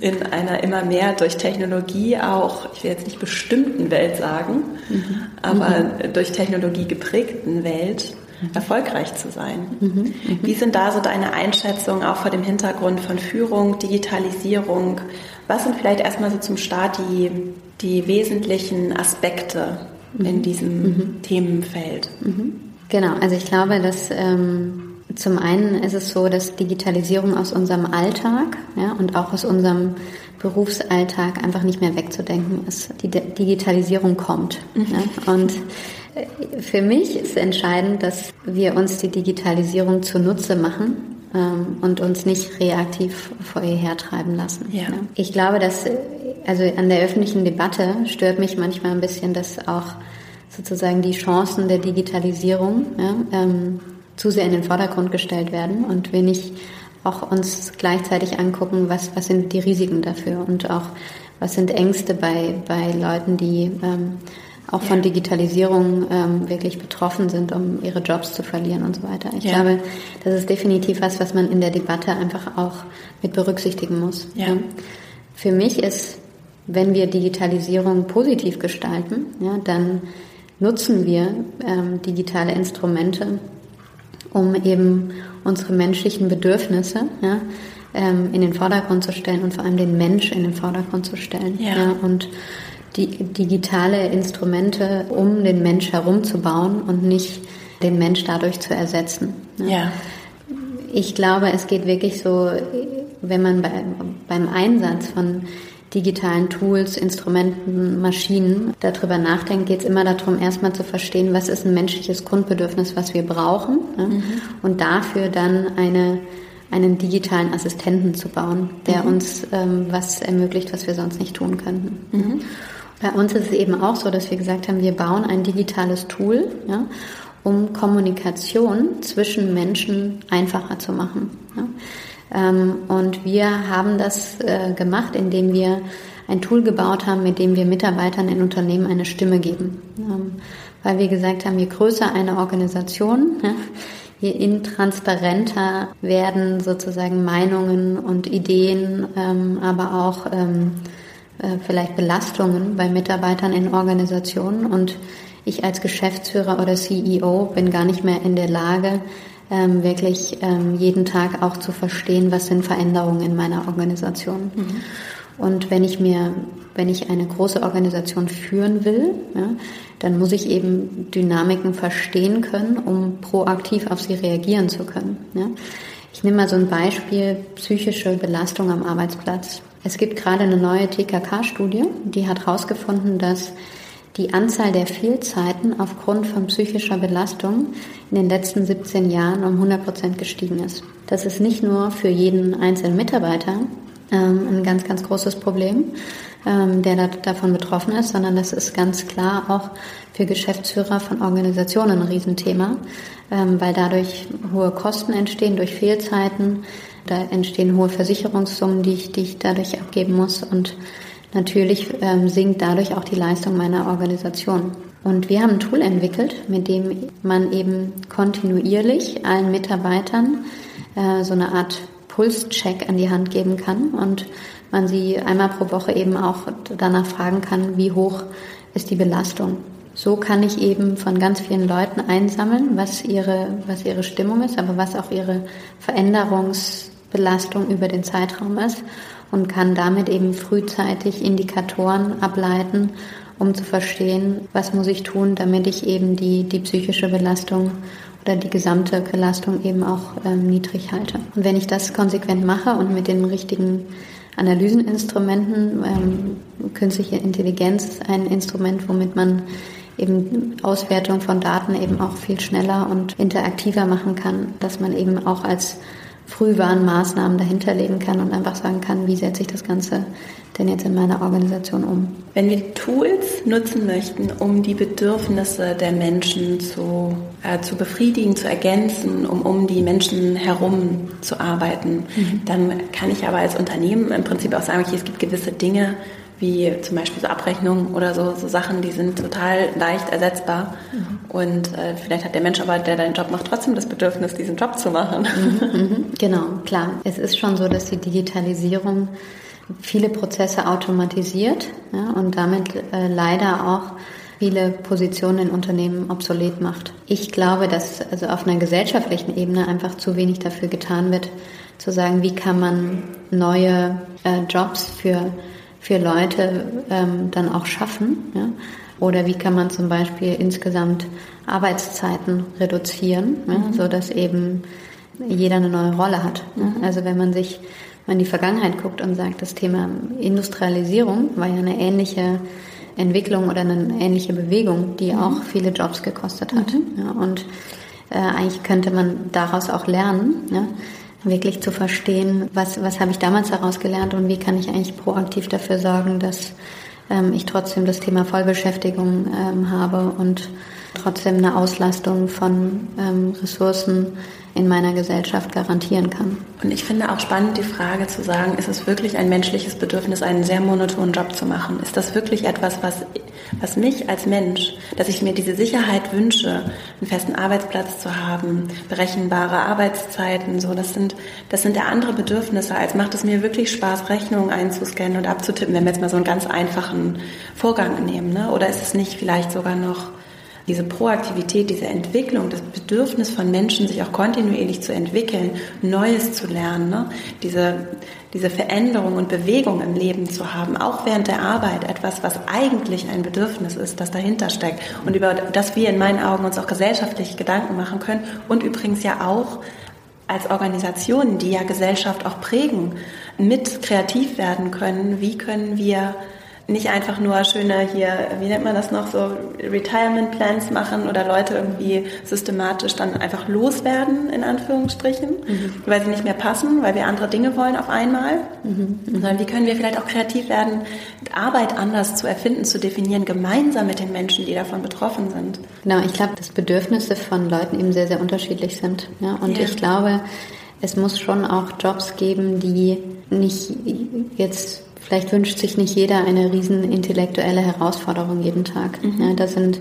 in einer immer mehr durch Technologie auch, ich will jetzt nicht bestimmten Welt sagen, mhm. aber mhm. durch Technologie geprägten Welt erfolgreich zu sein. Wie sind da so deine Einschätzungen auch vor dem Hintergrund von Führung, Digitalisierung? Was sind vielleicht erstmal so zum Start die, die wesentlichen Aspekte in diesem Themenfeld? Genau, also ich glaube, dass ähm zum einen ist es so, dass Digitalisierung aus unserem Alltag ja, und auch aus unserem Berufsalltag einfach nicht mehr wegzudenken ist. Die Digitalisierung kommt. Mhm. Ja, und für mich ist entscheidend, dass wir uns die Digitalisierung zunutze machen ähm, und uns nicht reaktiv vor ihr hertreiben lassen. Ja. Ja. Ich glaube, dass also an der öffentlichen Debatte stört mich manchmal ein bisschen, dass auch sozusagen die Chancen der Digitalisierung ja, ähm, zu sehr in den Vordergrund gestellt werden und wir nicht auch uns gleichzeitig angucken, was, was sind die Risiken dafür und auch was sind Ängste bei, bei Leuten, die ähm, auch von Digitalisierung ähm, wirklich betroffen sind, um ihre Jobs zu verlieren und so weiter. Ich ja. glaube, das ist definitiv was, was man in der Debatte einfach auch mit berücksichtigen muss. Ja. Für mich ist, wenn wir Digitalisierung positiv gestalten, ja, dann nutzen wir ähm, digitale Instrumente, um eben unsere menschlichen Bedürfnisse ja, ähm, in den Vordergrund zu stellen und vor allem den Mensch in den Vordergrund zu stellen. Ja. ja und die digitale Instrumente, um den Mensch herumzubauen und nicht den Mensch dadurch zu ersetzen. Ja. ja. Ich glaube, es geht wirklich so, wenn man bei, beim Einsatz von digitalen Tools, Instrumenten, Maschinen darüber nachdenkt, geht es immer darum, erstmal zu verstehen, was ist ein menschliches Grundbedürfnis, was wir brauchen ne? mhm. und dafür dann eine, einen digitalen Assistenten zu bauen, der mhm. uns ähm, was ermöglicht, was wir sonst nicht tun könnten. Mhm. Bei uns ist es eben auch so, dass wir gesagt haben, wir bauen ein digitales Tool, ja, um Kommunikation zwischen Menschen einfacher zu machen. Ja. Ähm, und wir haben das äh, gemacht, indem wir ein Tool gebaut haben, mit dem wir Mitarbeitern in Unternehmen eine Stimme geben. Ähm, weil wir gesagt haben, je größer eine Organisation, je intransparenter werden sozusagen Meinungen und Ideen, ähm, aber auch äh, vielleicht Belastungen bei Mitarbeitern in Organisationen. Und ich als Geschäftsführer oder CEO bin gar nicht mehr in der Lage, ähm, wirklich ähm, jeden Tag auch zu verstehen, was sind Veränderungen in meiner Organisation. Mhm. Und wenn ich mir, wenn ich eine große Organisation führen will, ja, dann muss ich eben Dynamiken verstehen können, um proaktiv auf sie reagieren zu können. Ja. Ich nehme mal so ein Beispiel, psychische Belastung am Arbeitsplatz. Es gibt gerade eine neue TKK-Studie, die hat herausgefunden, dass die Anzahl der Fehlzeiten aufgrund von psychischer Belastung in den letzten 17 Jahren um 100 Prozent gestiegen ist. Das ist nicht nur für jeden einzelnen Mitarbeiter ähm, ein ganz, ganz großes Problem, ähm, der da, davon betroffen ist, sondern das ist ganz klar auch für Geschäftsführer von Organisationen ein Riesenthema, ähm, weil dadurch hohe Kosten entstehen durch Fehlzeiten, da entstehen hohe Versicherungssummen, die ich, die ich dadurch abgeben muss und natürlich ähm, sinkt dadurch auch die Leistung meiner Organisation. Und wir haben ein Tool entwickelt, mit dem man eben kontinuierlich allen Mitarbeitern äh, so eine Art Pulscheck an die Hand geben kann und man sie einmal pro Woche eben auch danach fragen kann, wie hoch ist die Belastung. So kann ich eben von ganz vielen Leuten einsammeln, was ihre, was ihre Stimmung ist, aber was auch ihre Veränderungsbelastung über den Zeitraum ist und kann damit eben frühzeitig Indikatoren ableiten, um zu verstehen, was muss ich tun, damit ich eben die, die psychische Belastung oder die gesamte Belastung eben auch ähm, niedrig halte. Und wenn ich das konsequent mache und mit den richtigen Analyseninstrumenten, ähm, künstliche Intelligenz ist ein Instrument, womit man eben Auswertung von Daten eben auch viel schneller und interaktiver machen kann, dass man eben auch als Frühwarnmaßnahmen dahinterlegen kann und einfach sagen kann, wie setze ich das Ganze denn jetzt in meiner Organisation um. Wenn wir Tools nutzen möchten, um die Bedürfnisse der Menschen zu, äh, zu befriedigen, zu ergänzen, um um die Menschen herum zu arbeiten, mhm. dann kann ich aber als Unternehmen im Prinzip auch sagen, okay, es gibt gewisse Dinge, wie zum Beispiel so Abrechnungen oder so, so Sachen, die sind total leicht ersetzbar. Mhm. Und äh, vielleicht hat der Mensch aber, der deinen Job macht, trotzdem das Bedürfnis, diesen Job zu machen. Mhm, mhm. genau, klar. Es ist schon so, dass die Digitalisierung viele Prozesse automatisiert ja, und damit äh, leider auch viele Positionen in Unternehmen obsolet macht. Ich glaube, dass also auf einer gesellschaftlichen Ebene einfach zu wenig dafür getan wird, zu sagen, wie kann man neue äh, Jobs für für Leute ähm, dann auch schaffen? Ja? Oder wie kann man zum Beispiel insgesamt Arbeitszeiten reduzieren, ja? Mhm. so dass eben jeder eine neue Rolle hat. Mhm. Also wenn man sich mal in die Vergangenheit guckt und sagt, das Thema Industrialisierung war ja eine ähnliche Entwicklung oder eine ähnliche Bewegung, die mhm. auch viele Jobs gekostet hat. Mhm. Ja, und äh, eigentlich könnte man daraus auch lernen. Ja? Wirklich zu verstehen, was, was habe ich damals daraus gelernt und wie kann ich eigentlich proaktiv dafür sorgen, dass ähm, ich trotzdem das Thema Vollbeschäftigung ähm, habe und trotzdem eine Auslastung von ähm, Ressourcen in meiner Gesellschaft garantieren kann. Und ich finde auch spannend die Frage zu sagen, ist es wirklich ein menschliches Bedürfnis, einen sehr monotonen Job zu machen? Ist das wirklich etwas, was, was mich als Mensch, dass ich mir diese Sicherheit wünsche, einen festen Arbeitsplatz zu haben, berechenbare Arbeitszeiten, so, das sind, das sind ja andere Bedürfnisse, als macht es mir wirklich Spaß, Rechnungen einzuscannen und abzutippen, wenn wir jetzt mal so einen ganz einfachen Vorgang nehmen, ne? Oder ist es nicht vielleicht sogar noch diese Proaktivität, diese Entwicklung, das Bedürfnis von Menschen, sich auch kontinuierlich zu entwickeln, Neues zu lernen, ne? diese, diese Veränderung und Bewegung im Leben zu haben, auch während der Arbeit, etwas, was eigentlich ein Bedürfnis ist, das dahinter steckt und über das wir in meinen Augen uns auch gesellschaftlich Gedanken machen können und übrigens ja auch als Organisationen, die ja Gesellschaft auch prägen, mit kreativ werden können. Wie können wir nicht einfach nur schöne hier, wie nennt man das noch, so Retirement Plans machen oder Leute irgendwie systematisch dann einfach loswerden, in Anführungsstrichen, mhm. weil sie nicht mehr passen, weil wir andere Dinge wollen auf einmal, mhm. sondern wie können wir vielleicht auch kreativ werden, Arbeit anders zu erfinden, zu definieren, gemeinsam mit den Menschen, die davon betroffen sind. Genau, ich glaube, dass Bedürfnisse von Leuten eben sehr, sehr unterschiedlich sind. Ja? Und ja. ich glaube, es muss schon auch Jobs geben, die nicht jetzt Vielleicht wünscht sich nicht jeder eine riesen intellektuelle Herausforderung jeden Tag. Mhm. Ja, da sind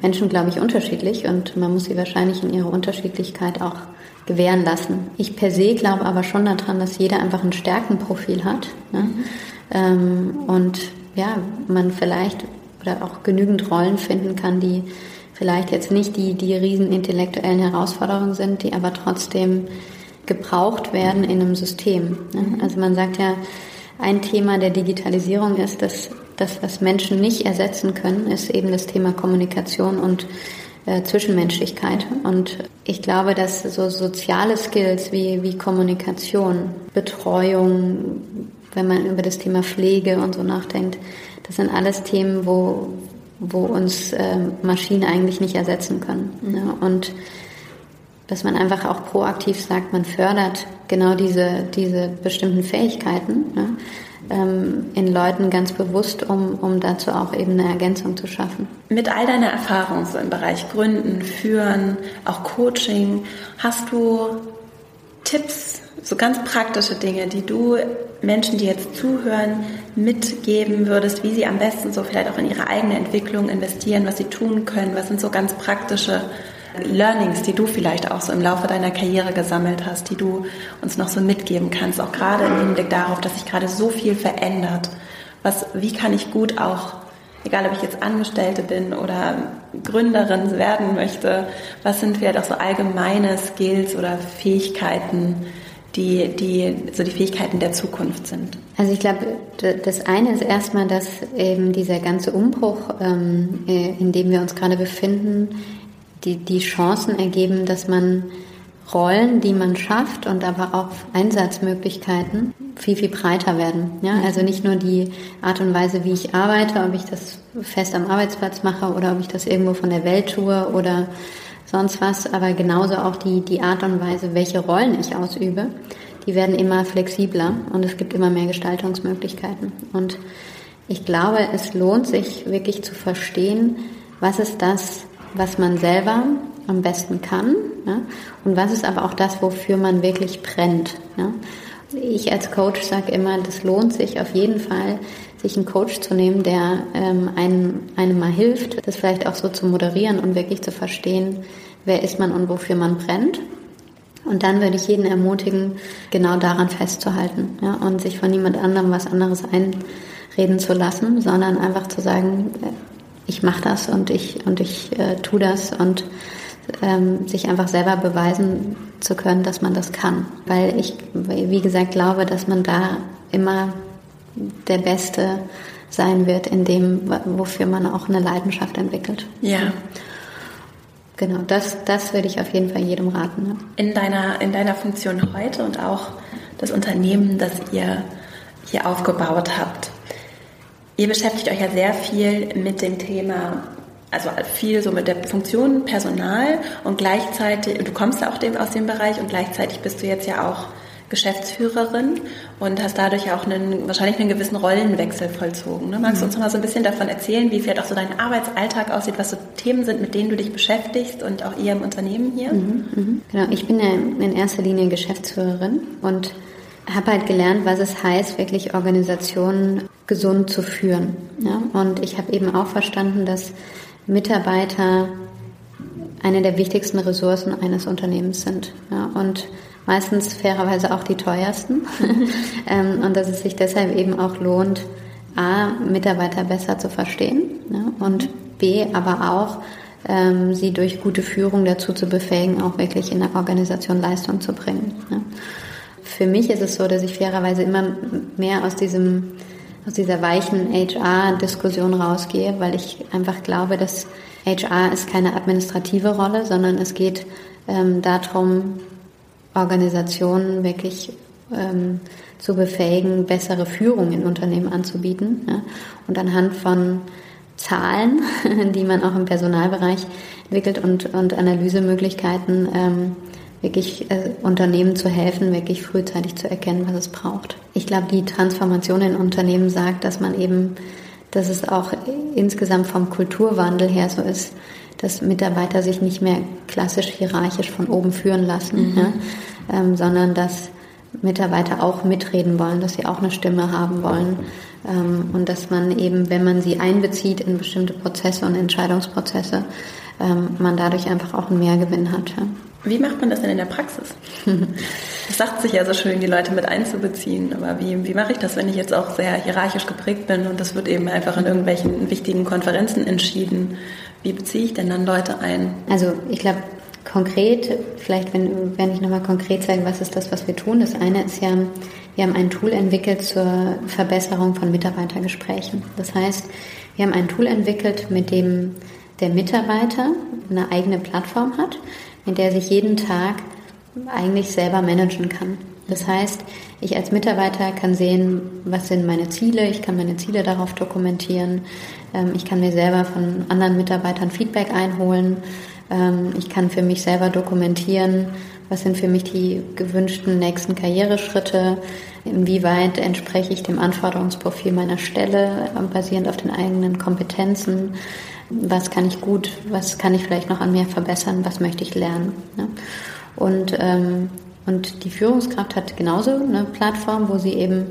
Menschen, glaube ich, unterschiedlich und man muss sie wahrscheinlich in ihrer Unterschiedlichkeit auch gewähren lassen. Ich per se glaube aber schon daran, dass jeder einfach ein Stärkenprofil hat. Ne? Mhm. Ähm, und ja, man vielleicht oder auch genügend Rollen finden kann, die vielleicht jetzt nicht die, die riesen intellektuellen Herausforderungen sind, die aber trotzdem gebraucht werden in einem System. Ne? Mhm. Also man sagt ja, ein Thema der Digitalisierung ist, dass das, was Menschen nicht ersetzen können, ist eben das Thema Kommunikation und äh, Zwischenmenschlichkeit. Und ich glaube, dass so soziale Skills wie, wie Kommunikation, Betreuung, wenn man über das Thema Pflege und so nachdenkt, das sind alles Themen, wo, wo uns äh, Maschinen eigentlich nicht ersetzen können. Und dass man einfach auch proaktiv sagt, man fördert genau diese, diese bestimmten Fähigkeiten ja, ähm, in Leuten ganz bewusst, um, um dazu auch eben eine Ergänzung zu schaffen. Mit all deiner Erfahrung so im Bereich Gründen, Führen, auch Coaching, hast du Tipps, so ganz praktische Dinge, die du Menschen, die jetzt zuhören, mitgeben würdest, wie sie am besten so vielleicht auch in ihre eigene Entwicklung investieren, was sie tun können? Was sind so ganz praktische Learnings, die du vielleicht auch so im Laufe deiner Karriere gesammelt hast, die du uns noch so mitgeben kannst, auch gerade im Hinblick darauf, dass sich gerade so viel verändert? Was, wie kann ich gut auch egal ob ich jetzt Angestellte bin oder Gründerin werden möchte, was sind vielleicht auch so allgemeine Skills oder Fähigkeiten, die, die so die Fähigkeiten der Zukunft sind? Also ich glaube, das eine ist erstmal, dass eben dieser ganze Umbruch, ähm, äh, in dem wir uns gerade befinden, die, die Chancen ergeben, dass man Rollen, die man schafft und aber auch Einsatzmöglichkeiten viel, viel breiter werden. Ja? Also nicht nur die Art und Weise, wie ich arbeite, ob ich das fest am Arbeitsplatz mache oder ob ich das irgendwo von der Welt tue oder sonst was, aber genauso auch die, die Art und Weise, welche Rollen ich ausübe, die werden immer flexibler und es gibt immer mehr Gestaltungsmöglichkeiten. Und ich glaube, es lohnt sich wirklich zu verstehen, was ist das, was man selber am besten kann ja? und was ist aber auch das, wofür man wirklich brennt. Ja? Ich als Coach sage immer, das lohnt sich auf jeden Fall, sich einen Coach zu nehmen, der ähm, einem, einem mal hilft, das vielleicht auch so zu moderieren und wirklich zu verstehen, wer ist man und wofür man brennt. Und dann würde ich jeden ermutigen, genau daran festzuhalten ja, und sich von niemand anderem was anderes einreden zu lassen, sondern einfach zu sagen, ich mache das und ich und ich äh, tue das und ähm, sich einfach selber beweisen zu können, dass man das kann. Weil ich, wie gesagt, glaube, dass man da immer der Beste sein wird in dem, wofür man auch eine Leidenschaft entwickelt. Ja. Genau, das, das würde ich auf jeden Fall jedem raten. Ne? In, deiner, in deiner Funktion heute und auch das Unternehmen, das ihr hier aufgebaut habt. Ihr beschäftigt euch ja sehr viel mit dem Thema also viel so mit der Funktion Personal und gleichzeitig, du kommst ja auch aus dem Bereich und gleichzeitig bist du jetzt ja auch Geschäftsführerin und hast dadurch auch einen, wahrscheinlich einen gewissen Rollenwechsel vollzogen. Ne? Magst du uns noch mal so ein bisschen davon erzählen, wie vielleicht auch so dein Arbeitsalltag aussieht, was so Themen sind, mit denen du dich beschäftigst und auch ihr im Unternehmen hier? Mhm, mhm. Genau, ich bin ja in erster Linie Geschäftsführerin und habe halt gelernt, was es heißt, wirklich Organisationen gesund zu führen. Ja? Und ich habe eben auch verstanden, dass Mitarbeiter eine der wichtigsten Ressourcen eines Unternehmens sind. Ja, und meistens fairerweise auch die teuersten. ähm, und dass es sich deshalb eben auch lohnt, A, Mitarbeiter besser zu verstehen ja, und B, aber auch ähm, sie durch gute Führung dazu zu befähigen, auch wirklich in der Organisation Leistung zu bringen. Ja. Für mich ist es so, dass ich fairerweise immer mehr aus diesem aus dieser weichen HR-Diskussion rausgehe, weil ich einfach glaube, dass HR ist keine administrative Rolle, sondern es geht ähm, darum, Organisationen wirklich ähm, zu befähigen, bessere Führung in Unternehmen anzubieten. Ja? Und anhand von Zahlen, die man auch im Personalbereich entwickelt und, und Analysemöglichkeiten, ähm, wirklich äh, Unternehmen zu helfen, wirklich frühzeitig zu erkennen, was es braucht. Ich glaube, die Transformation in Unternehmen sagt, dass man eben, dass es auch insgesamt vom Kulturwandel her so ist, dass Mitarbeiter sich nicht mehr klassisch hierarchisch von oben führen lassen, mhm. ja, ähm, sondern dass Mitarbeiter auch mitreden wollen, dass sie auch eine Stimme haben wollen ähm, und dass man eben, wenn man sie einbezieht in bestimmte Prozesse und Entscheidungsprozesse, ähm, man dadurch einfach auch einen Mehrgewinn hat. Ja. Wie macht man das denn in der Praxis? Es sagt sich ja so schön, die Leute mit einzubeziehen, aber wie, wie mache ich das, wenn ich jetzt auch sehr hierarchisch geprägt bin und das wird eben einfach in irgendwelchen wichtigen Konferenzen entschieden? Wie beziehe ich denn dann Leute ein? Also ich glaube, konkret, vielleicht wenn, wenn ich nochmal konkret sage, was ist das, was wir tun? Das eine ist ja, wir haben ein Tool entwickelt zur Verbesserung von Mitarbeitergesprächen. Das heißt, wir haben ein Tool entwickelt, mit dem der Mitarbeiter eine eigene Plattform hat, in der sich jeden Tag eigentlich selber managen kann. Das heißt, ich als Mitarbeiter kann sehen, was sind meine Ziele, ich kann meine Ziele darauf dokumentieren, ähm, ich kann mir selber von anderen Mitarbeitern Feedback einholen, Ähm, ich kann für mich selber dokumentieren, was sind für mich die gewünschten nächsten Karriereschritte, inwieweit entspreche ich dem Anforderungsprofil meiner Stelle, äh, basierend auf den eigenen Kompetenzen, was kann ich gut, was kann ich vielleicht noch an mir verbessern, was möchte ich lernen. Ne? Und, ähm, und die Führungskraft hat genauso eine Plattform, wo sie eben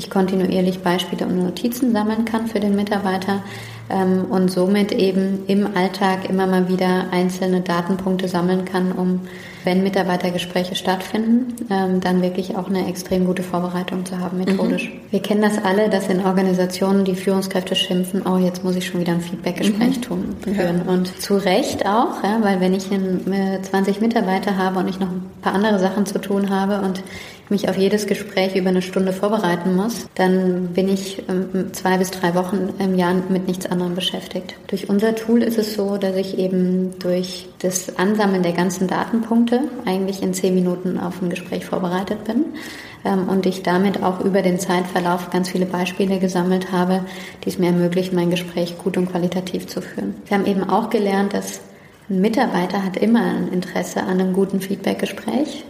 sich kontinuierlich Beispiele und Notizen sammeln kann für den Mitarbeiter ähm, und somit eben im Alltag immer mal wieder einzelne Datenpunkte sammeln kann, um wenn Mitarbeitergespräche stattfinden, ähm, dann wirklich auch eine extrem gute Vorbereitung zu haben, methodisch. Mhm. Wir kennen das alle, dass in Organisationen die Führungskräfte schimpfen, oh, jetzt muss ich schon wieder ein Feedbackgespräch mhm. tun, führen. Ja. Und zu Recht auch, ja, weil wenn ich in, äh, 20 Mitarbeiter habe und ich noch ein paar andere Sachen zu tun habe und mich auf jedes Gespräch über eine Stunde vorbereiten muss, dann bin ich ähm, zwei bis drei Wochen im Jahr mit nichts anderem beschäftigt. Durch unser Tool ist es so, dass ich eben durch das Ansammeln der ganzen Datenpunkte eigentlich in zehn Minuten auf ein Gespräch vorbereitet bin ähm, und ich damit auch über den Zeitverlauf ganz viele Beispiele gesammelt habe, die es mir ermöglichen, mein Gespräch gut und qualitativ zu führen. Wir haben eben auch gelernt, dass ein Mitarbeiter hat immer ein Interesse an einem guten Feedbackgespräch.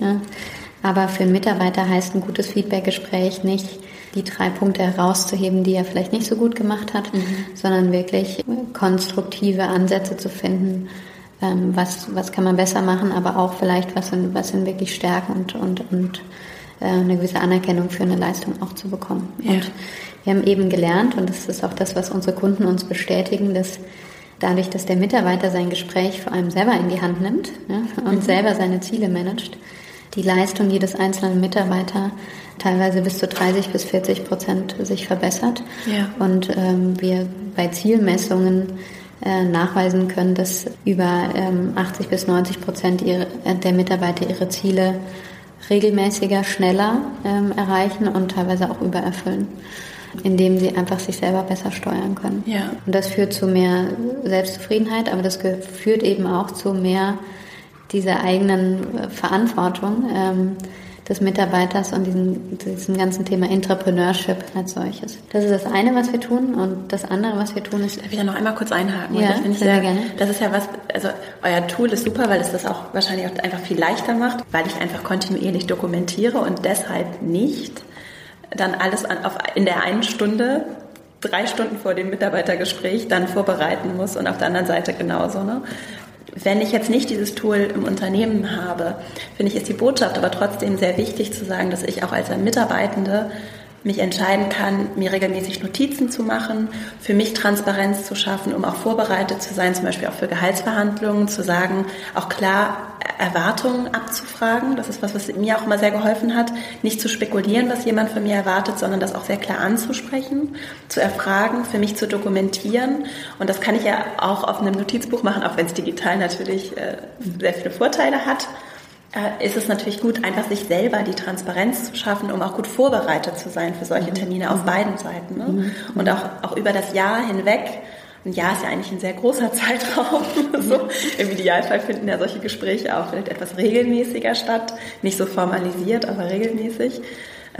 Aber für einen Mitarbeiter heißt ein gutes Feedbackgespräch nicht, die drei Punkte herauszuheben, die er vielleicht nicht so gut gemacht hat, mhm. sondern wirklich konstruktive Ansätze zu finden, ähm, was, was kann man besser machen, aber auch vielleicht, was sind, was sind wirklich Stärken und, und, und äh, eine gewisse Anerkennung für eine Leistung auch zu bekommen. Ja. Und wir haben eben gelernt, und das ist auch das, was unsere Kunden uns bestätigen, dass dadurch, dass der Mitarbeiter sein Gespräch vor allem selber in die Hand nimmt ja, und mhm. selber seine Ziele managt, die Leistung jedes einzelnen Mitarbeiter teilweise bis zu 30 bis 40 Prozent sich verbessert. Ja. Und ähm, wir bei Zielmessungen äh, nachweisen können, dass über ähm, 80 bis 90 Prozent ihre, äh, der Mitarbeiter ihre Ziele regelmäßiger, schneller ähm, erreichen und teilweise auch übererfüllen, indem sie einfach sich selber besser steuern können. Ja. Und das führt zu mehr Selbstzufriedenheit, aber das führt eben auch zu mehr dieser eigenen äh, Verantwortung ähm, des Mitarbeiters und diesem, diesem ganzen Thema Entrepreneurship als solches. Das ist das eine, was wir tun und das andere, was wir tun, ist... Darf ich da noch einmal kurz einhaken? Ja, das sehr, sehr gerne. Das ist ja was, also euer Tool ist super, weil es das auch wahrscheinlich auch einfach viel leichter macht, weil ich einfach kontinuierlich dokumentiere und deshalb nicht dann alles an, auf, in der einen Stunde drei Stunden vor dem Mitarbeitergespräch dann vorbereiten muss und auf der anderen Seite genauso. Ne? Wenn ich jetzt nicht dieses Tool im Unternehmen habe, finde ich, ist die Botschaft aber trotzdem sehr wichtig zu sagen, dass ich auch als Mitarbeitende mich entscheiden kann, mir regelmäßig Notizen zu machen, für mich Transparenz zu schaffen, um auch vorbereitet zu sein, zum Beispiel auch für Gehaltsverhandlungen, zu sagen, auch klar Erwartungen abzufragen. Das ist was, was mir auch immer sehr geholfen hat, nicht zu spekulieren, was jemand von mir erwartet, sondern das auch sehr klar anzusprechen, zu erfragen, für mich zu dokumentieren. Und das kann ich ja auch auf einem Notizbuch machen, auch wenn es digital natürlich äh, sehr viele Vorteile hat ist es natürlich gut, einfach sich selber die Transparenz zu schaffen, um auch gut vorbereitet zu sein für solche mhm. Termine auf mhm. beiden Seiten. Ne? Mhm. Und auch, auch über das Jahr hinweg. Ein Jahr ist ja eigentlich ein sehr großer Zeitraum. so, Im Idealfall finden ja solche Gespräche auch vielleicht etwas regelmäßiger statt. Nicht so formalisiert, aber regelmäßig.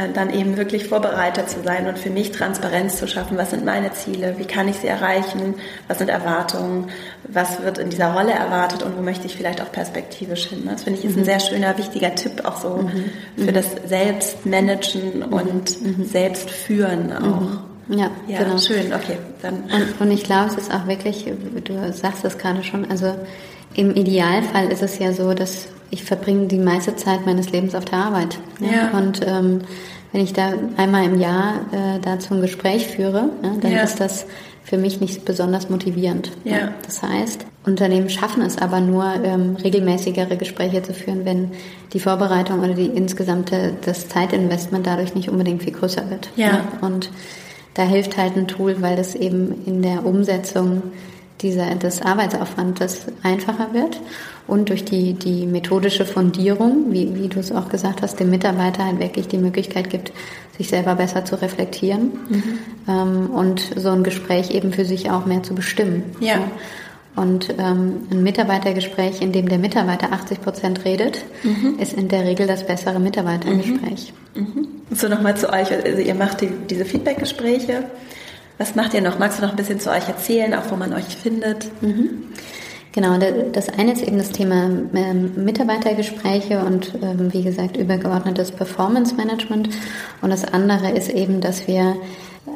Äh, dann eben wirklich vorbereitet zu sein und für mich Transparenz zu schaffen. Was sind meine Ziele? Wie kann ich sie erreichen? Was sind Erwartungen? Was wird in dieser Rolle erwartet und wo möchte ich vielleicht auch perspektivisch hin? Das finde ich ist ein mhm. sehr schöner, wichtiger Tipp auch so mhm. für das Selbstmanagen mhm. und mhm. Selbstführen auch. Mhm. Ja, ja genau. schön, okay. Dann. Und, und ich glaube, es ist auch wirklich, du sagst es gerade schon, also im Idealfall ist es ja so, dass ich verbringe die meiste Zeit meines Lebens auf der Arbeit. Ja. ja. Und ähm, wenn ich da einmal im Jahr äh, dazu ein Gespräch führe, ja, dann ja. ist das für mich nicht besonders motivierend. Ja. ja. Das heißt, Unternehmen schaffen es aber nur, ähm, regelmäßigere Gespräche zu führen, wenn die Vorbereitung oder die insgesamte das Zeitinvestment dadurch nicht unbedingt viel größer wird. Ja. Und da hilft halt ein Tool, weil das eben in der Umsetzung dieser, des Arbeitsaufwandes einfacher wird und durch die, die methodische Fundierung, wie, wie du es auch gesagt hast, dem Mitarbeiter halt wirklich die Möglichkeit gibt, sich selber besser zu reflektieren mhm. ähm, und so ein Gespräch eben für sich auch mehr zu bestimmen. Ja. Und ähm, ein Mitarbeitergespräch, in dem der Mitarbeiter 80 Prozent redet, mhm. ist in der Regel das bessere Mitarbeitergespräch. Mhm. Mhm. So nochmal zu euch, also ihr macht die, diese Feedbackgespräche. Was macht ihr noch? Magst du noch ein bisschen zu euch erzählen, auch wo man euch findet? Mhm. Genau, das eine ist eben das Thema ähm, Mitarbeitergespräche und ähm, wie gesagt übergeordnetes Performance Management. Und das andere ist eben, dass wir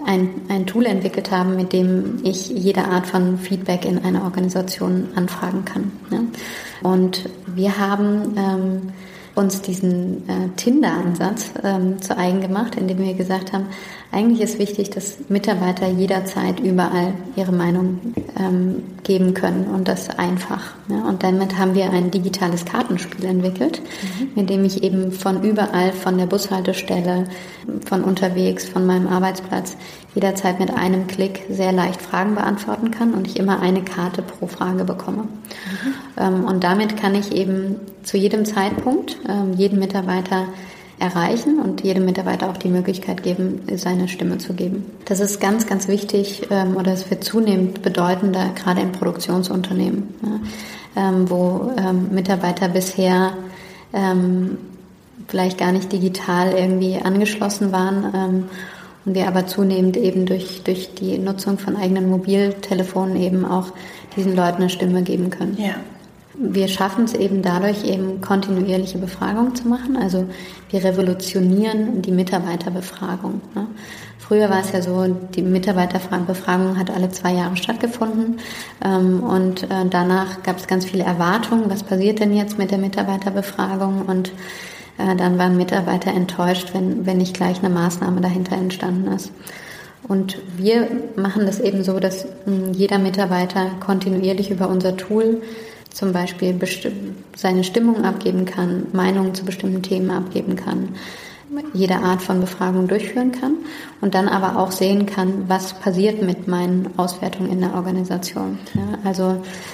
ein, ein Tool entwickelt haben, mit dem ich jede Art von Feedback in einer Organisation anfragen kann. Ne? Und wir haben ähm, uns diesen äh, Tinder-Ansatz zu eigen gemacht, indem wir gesagt haben, eigentlich ist wichtig, dass Mitarbeiter jederzeit überall ihre Meinung ähm, geben können und das einfach. Ja? Und damit haben wir ein digitales Kartenspiel entwickelt, mhm. mit dem ich eben von überall, von der Bushaltestelle, von unterwegs, von meinem Arbeitsplatz jederzeit mit einem Klick sehr leicht Fragen beantworten kann und ich immer eine Karte pro Frage bekomme. Mhm. Ähm, und damit kann ich eben zu jedem Zeitpunkt ähm, jeden Mitarbeiter erreichen und jedem Mitarbeiter auch die Möglichkeit geben, seine Stimme zu geben. Das ist ganz, ganz wichtig ähm, oder es wird zunehmend bedeutender, gerade in Produktionsunternehmen, ähm, wo ähm, Mitarbeiter bisher vielleicht gar nicht digital irgendwie angeschlossen waren und wir aber zunehmend eben durch, durch die Nutzung von eigenen Mobiltelefonen eben auch diesen Leuten eine Stimme geben können. Ja. Wir schaffen es eben dadurch, eben kontinuierliche Befragung zu machen. Also wir revolutionieren die Mitarbeiterbefragung. Ne? Früher war es ja so, die Mitarbeiterbefragung hat alle zwei Jahre stattgefunden ähm, und äh, danach gab es ganz viele Erwartungen, was passiert denn jetzt mit der Mitarbeiterbefragung und äh, dann waren Mitarbeiter enttäuscht, wenn, wenn nicht gleich eine Maßnahme dahinter entstanden ist. Und wir machen das eben so, dass mh, jeder Mitarbeiter kontinuierlich über unser Tool zum Beispiel seine Stimmung abgeben kann, Meinungen zu bestimmten Themen abgeben kann, jede Art von Befragung durchführen kann und dann aber auch sehen kann, was passiert mit meinen Auswertungen in der Organisation. Ja, also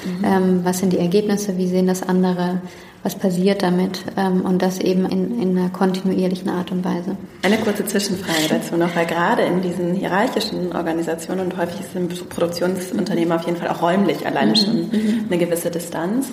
mhm. ähm, was sind die Ergebnisse, wie sehen das andere, was passiert damit ähm, und das eben in, in einer kontinuierlichen Art und Weise. Eine kurze Zwischenfrage dazu noch, weil gerade in diesen hierarchischen Organisationen und häufig sind Produktionsunternehmen auf jeden Fall auch räumlich alleine mhm. schon mhm. eine gewisse Distanz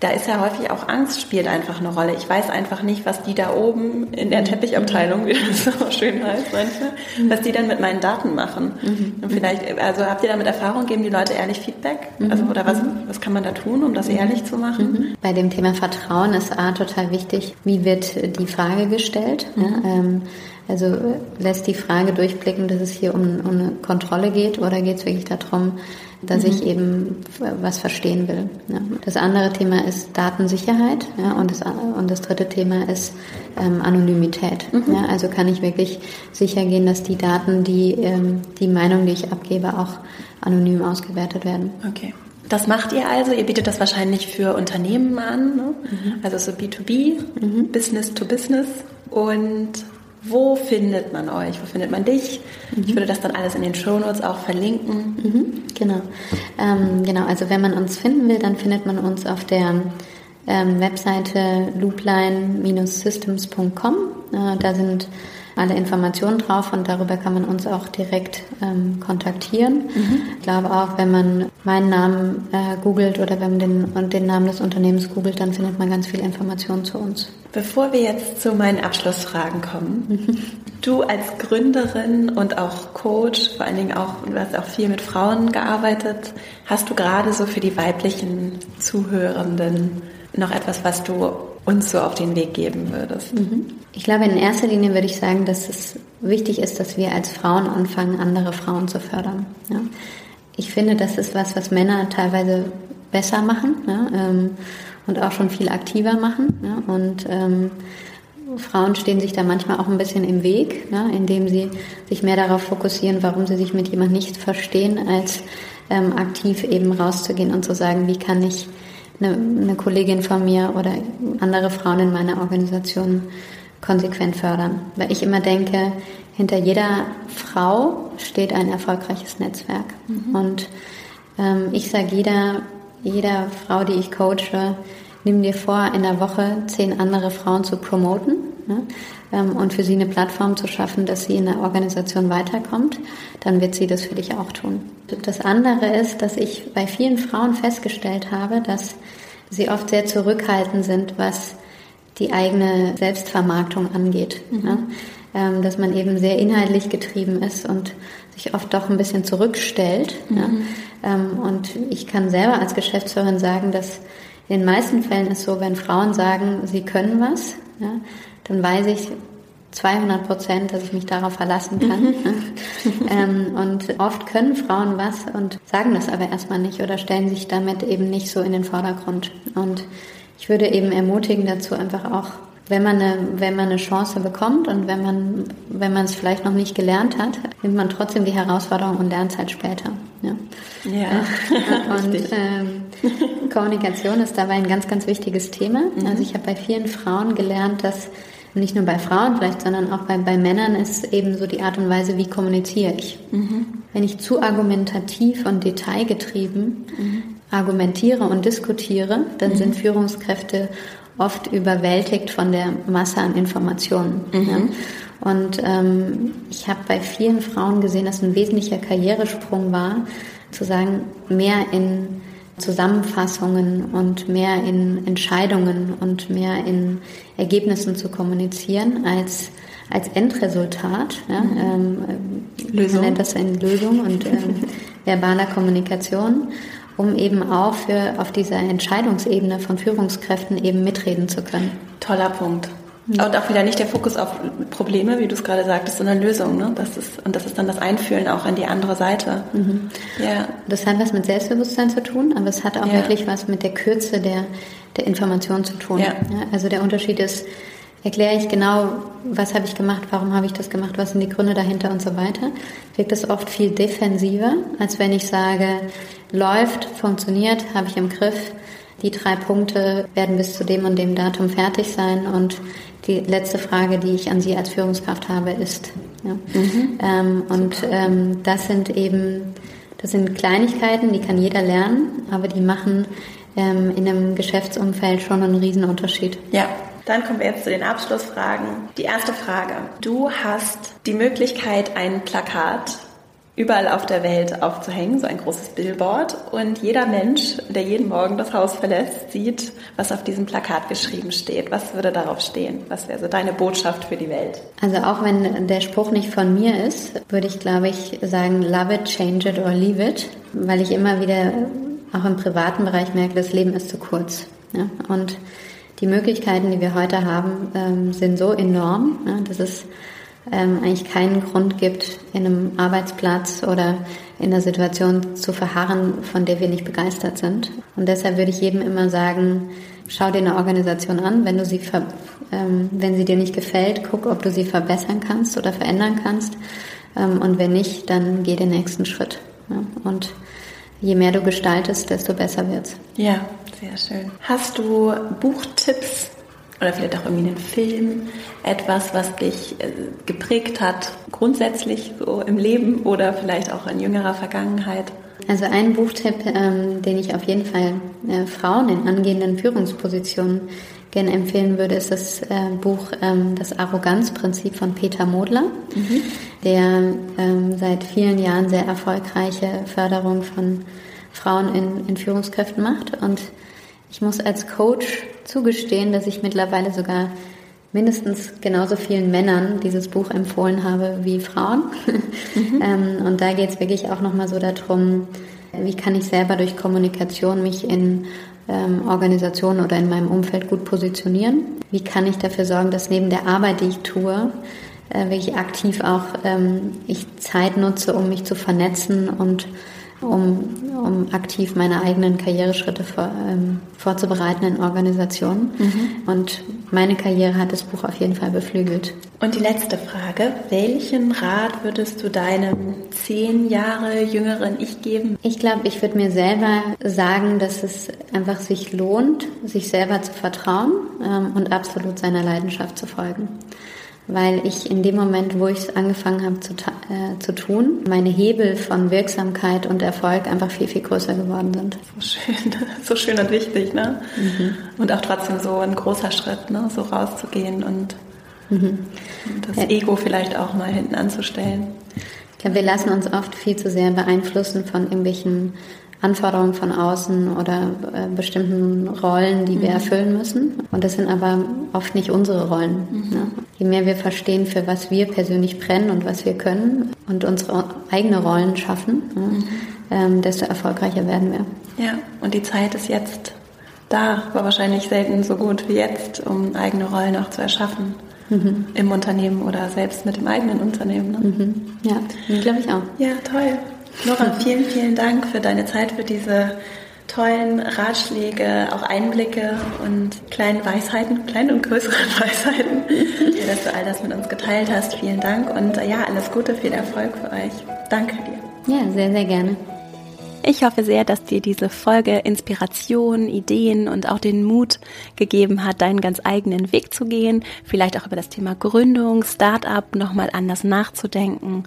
da ist ja häufig auch Angst spielt einfach eine Rolle. Ich weiß einfach nicht, was die da oben in der Teppichabteilung, wie das so schön heißt manchmal, was die dann mit meinen Daten machen. Mhm. Und vielleicht, also habt ihr damit Erfahrung, geben die Leute ehrlich Feedback? Mhm. Also, oder was, was kann man da tun, um das ehrlich zu machen? Mhm. Bei dem Thema Vertrauen ist A total wichtig, wie wird die Frage gestellt? Ja, ähm, also lässt die Frage durchblicken, dass es hier um, um eine Kontrolle geht oder geht es wirklich darum, dass mhm. ich eben was verstehen will. Ja. Das andere Thema ist Datensicherheit ja, und, das, und das dritte Thema ist ähm, Anonymität. Mhm. Ja, also kann ich wirklich sicher gehen, dass die Daten, die, ähm, die Meinung, die ich abgebe, auch anonym ausgewertet werden. Okay. Das macht ihr also, ihr bietet das wahrscheinlich für Unternehmen an, ne? mhm. also so B2B, mhm. Business to Business und wo findet man euch? Wo findet man dich? Mhm. Ich würde das dann alles in den Show Notes auch verlinken. Mhm, genau. Ähm, genau, also wenn man uns finden will, dann findet man uns auf der ähm, Webseite loopline-systems.com. Äh, da sind alle Informationen drauf und darüber kann man uns auch direkt ähm, kontaktieren. Mhm. Ich glaube auch, wenn man meinen Namen äh, googelt oder wenn man den, und den Namen des Unternehmens googelt, dann findet man ganz viel Informationen zu uns. Bevor wir jetzt zu meinen Abschlussfragen kommen, mhm. du als Gründerin und auch Coach, vor allen Dingen auch, du hast auch viel mit Frauen gearbeitet, hast du gerade so für die weiblichen Zuhörenden noch etwas, was du uns so auf den Weg geben würdest? Mhm. Ich glaube, in erster Linie würde ich sagen, dass es wichtig ist, dass wir als Frauen anfangen, andere Frauen zu fördern. Ja. Ich finde, das ist was, was Männer teilweise besser machen ja, ähm, und auch schon viel aktiver machen. Ja, und ähm, Frauen stehen sich da manchmal auch ein bisschen im Weg, ja, indem sie sich mehr darauf fokussieren, warum sie sich mit jemandem nicht verstehen, als ähm, aktiv eben rauszugehen und zu sagen, wie kann ich eine, eine Kollegin von mir oder andere Frauen in meiner Organisation konsequent fördern. Weil ich immer denke, hinter jeder Frau steht ein erfolgreiches Netzwerk. Mhm. Und ähm, ich sage jeder, jeder Frau, die ich coache, nimm dir vor, in der Woche zehn andere Frauen zu promoten ne? ähm, und für sie eine Plattform zu schaffen, dass sie in der Organisation weiterkommt, dann wird sie das für dich auch tun. Das andere ist, dass ich bei vielen Frauen festgestellt habe, dass sie oft sehr zurückhaltend sind, was die eigene Selbstvermarktung angeht. Mhm. Ne? ähm, dass man eben sehr inhaltlich getrieben ist und sich oft doch ein bisschen zurückstellt. Mhm. Ja. Ähm, und ich kann selber als Geschäftsführerin sagen, dass in den meisten Fällen ist so, wenn Frauen sagen, sie können was, ja, dann weiß ich 200 Prozent, dass ich mich darauf verlassen kann. Mhm. ähm, und oft können Frauen was und sagen das aber erstmal nicht oder stellen sich damit eben nicht so in den Vordergrund. Und ich würde eben ermutigen dazu einfach auch wenn man eine, wenn man eine Chance bekommt und wenn man, wenn man es vielleicht noch nicht gelernt hat, nimmt man trotzdem die Herausforderung und lernt es halt später. Ja. ja und ähm, Kommunikation ist dabei ein ganz, ganz wichtiges Thema. Mhm. Also ich habe bei vielen Frauen gelernt, dass nicht nur bei Frauen vielleicht, sondern auch bei, bei Männern ist eben so die Art und Weise, wie kommuniziere ich. Mhm. Wenn ich zu argumentativ und detailgetrieben mhm. argumentiere und diskutiere, dann mhm. sind Führungskräfte oft überwältigt von der Masse an Informationen. Mhm. Ja. Und ähm, ich habe bei vielen Frauen gesehen, dass ein wesentlicher Karrieresprung war, zu sagen, mehr in Zusammenfassungen und mehr in Entscheidungen und mehr in Ergebnissen zu kommunizieren als als Endresultat. Ja, mhm. ähm, Lösung. Man nennt das in Lösung und ähm, verbaler Kommunikation um eben auch für, auf dieser Entscheidungsebene von Führungskräften eben mitreden zu können. Toller Punkt. Und auch wieder nicht der Fokus auf Probleme, wie du es gerade sagtest, sondern Lösungen. Ne? Das ist, und das ist dann das Einfühlen auch an die andere Seite. Mhm. Ja. Das hat was mit Selbstbewusstsein zu tun, aber es hat auch ja. wirklich was mit der Kürze der, der Information zu tun. Ja. also der Unterschied ist, erkläre ich genau, was habe ich gemacht, warum habe ich das gemacht, was sind die Gründe dahinter und so weiter, wirkt es oft viel defensiver, als wenn ich sage, läuft, funktioniert, habe ich im Griff, die drei Punkte werden bis zu dem und dem Datum fertig sein und die letzte Frage, die ich an Sie als Führungskraft habe, ist. Ja. Mhm. Ähm, und ähm, das sind eben, das sind Kleinigkeiten, die kann jeder lernen, aber die machen ähm, in einem Geschäftsumfeld schon einen riesen Unterschied. Ja, dann kommen wir jetzt zu den Abschlussfragen. Die erste Frage. Du hast die Möglichkeit, ein Plakat überall auf der Welt aufzuhängen, so ein großes Billboard. Und jeder Mensch, der jeden Morgen das Haus verlässt, sieht, was auf diesem Plakat geschrieben steht. Was würde darauf stehen? Was wäre so deine Botschaft für die Welt? Also auch wenn der Spruch nicht von mir ist, würde ich, glaube ich, sagen, love it, change it or leave it, weil ich immer wieder auch im privaten Bereich merke, das Leben ist zu kurz. Ja? Und die Möglichkeiten, die wir heute haben, ähm, sind so enorm, ne, dass es ähm, eigentlich keinen Grund gibt, in einem Arbeitsplatz oder in einer Situation zu verharren, von der wir nicht begeistert sind. Und deshalb würde ich jedem immer sagen, schau dir eine Organisation an, wenn du sie, ähm, wenn sie dir nicht gefällt, guck, ob du sie verbessern kannst oder verändern kannst. Ähm, und wenn nicht, dann geh den nächsten Schritt. Ja. Und je mehr du gestaltest, desto besser wird's. Ja, sehr schön. Hast du Buchtipps oder vielleicht auch irgendwie einen Film, etwas, was dich äh, geprägt hat, grundsätzlich so im Leben oder vielleicht auch in jüngerer Vergangenheit? Also ein Buchtipp, ähm, den ich auf jeden Fall äh, Frauen in angehenden Führungspositionen gerne empfehlen würde, ist das äh, Buch ähm, Das Arroganzprinzip von Peter Modler, mhm. der ähm, seit vielen Jahren sehr erfolgreiche Förderung von Frauen in, in Führungskräften macht. Und ich muss als Coach zugestehen, dass ich mittlerweile sogar mindestens genauso vielen Männern dieses Buch empfohlen habe wie Frauen. Mhm. ähm, und da geht es wirklich auch nochmal so darum, wie kann ich selber durch Kommunikation mich in ähm, Organisationen oder in meinem Umfeld gut positionieren? Wie kann ich dafür sorgen, dass neben der Arbeit, die ich tue, äh, wirklich aktiv auch ähm, ich Zeit nutze, um mich zu vernetzen und um, um aktiv meine eigenen Karriereschritte vor, ähm, vorzubereiten in Organisationen. Mhm. Und meine Karriere hat das Buch auf jeden Fall beflügelt. Und die letzte Frage, welchen Rat würdest du deinem zehn Jahre jüngeren Ich geben? Ich glaube, ich würde mir selber sagen, dass es einfach sich lohnt, sich selber zu vertrauen ähm, und absolut seiner Leidenschaft zu folgen weil ich in dem Moment, wo ich es angefangen habe zu, äh, zu tun, meine Hebel von Wirksamkeit und Erfolg einfach viel, viel größer geworden sind. So schön, so schön und wichtig, ne? Mhm. Und auch trotzdem so ein großer Schritt, ne? So rauszugehen und, mhm. das ja. Ego vielleicht auch mal hinten anzustellen. Ich glaube, wir lassen uns oft viel zu sehr beeinflussen von irgendwelchen Anforderungen von außen oder äh, bestimmten Rollen, die wir mhm. erfüllen müssen. Und das sind aber oft nicht unsere Rollen. Mhm. Ne? Je mehr wir verstehen, für was wir persönlich brennen und was wir können und unsere eigene Rollen schaffen, ne? mhm. ähm, desto erfolgreicher werden wir. Ja, und die Zeit ist jetzt da, war wahrscheinlich selten so gut wie jetzt, um eigene Rollen auch zu erschaffen. Mhm. Im Unternehmen oder selbst mit dem eigenen Unternehmen. Ne? Mhm. Ja, glaube ich auch. Ja, toll. Nora, vielen, vielen Dank für deine Zeit, für diese tollen Ratschläge, auch Einblicke und kleinen Weisheiten, kleinen und größeren Weisheiten, dass du all das mit uns geteilt hast. Vielen Dank und äh, ja, alles Gute, viel Erfolg für euch. Danke dir. Ja, sehr, sehr gerne. Ich hoffe sehr, dass dir diese Folge Inspiration, Ideen und auch den Mut gegeben hat, deinen ganz eigenen Weg zu gehen, vielleicht auch über das Thema Gründung, Startup nochmal anders nachzudenken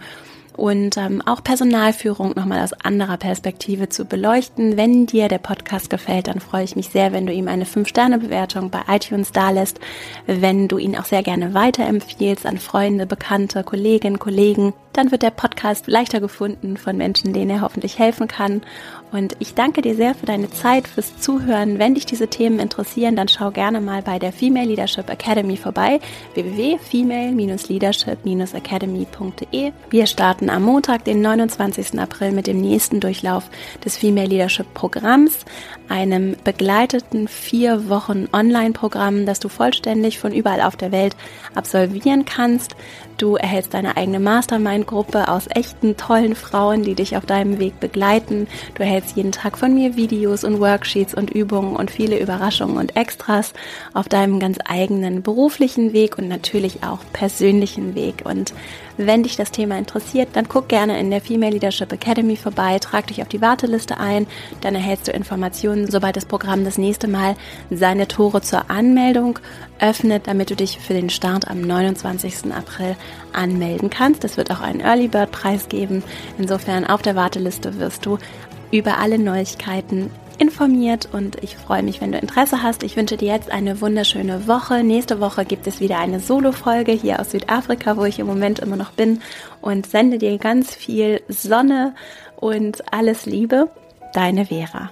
und ähm, auch Personalführung nochmal aus anderer Perspektive zu beleuchten. Wenn dir der Podcast gefällt, dann freue ich mich sehr, wenn du ihm eine 5-Sterne-Bewertung bei iTunes dalässt, wenn du ihn auch sehr gerne weiterempfiehlst an Freunde, Bekannte, Kolleginnen, Kollegen. Dann wird der Podcast leichter gefunden von Menschen, denen er hoffentlich helfen kann. Und ich danke dir sehr für deine Zeit, fürs Zuhören. Wenn dich diese Themen interessieren, dann schau gerne mal bei der Female Leadership Academy vorbei. www.female-leadership-academy.de. Wir starten am Montag, den 29. April mit dem nächsten Durchlauf des Female Leadership Programms, einem begleiteten vier Wochen Online-Programm, das du vollständig von überall auf der Welt absolvieren kannst. Du erhältst deine eigene Mastermind-Gruppe aus echten, tollen Frauen, die dich auf deinem Weg begleiten. Du erhältst jeden Tag von mir Videos und Worksheets und Übungen und viele Überraschungen und Extras auf deinem ganz eigenen beruflichen Weg und natürlich auch persönlichen Weg. Und wenn dich das Thema interessiert, dann guck gerne in der Female Leadership Academy vorbei, trag dich auf die Warteliste ein, dann erhältst du Informationen, sobald das Programm das nächste Mal seine Tore zur Anmeldung öffnet, damit du dich für den Start am 29. April anmelden kannst. Es wird auch einen Early Bird Preis geben. Insofern auf der Warteliste wirst du über alle Neuigkeiten informiert und ich freue mich, wenn du Interesse hast. Ich wünsche dir jetzt eine wunderschöne Woche. Nächste Woche gibt es wieder eine Solo-Folge hier aus Südafrika, wo ich im Moment immer noch bin und sende dir ganz viel Sonne und alles Liebe. Deine Vera.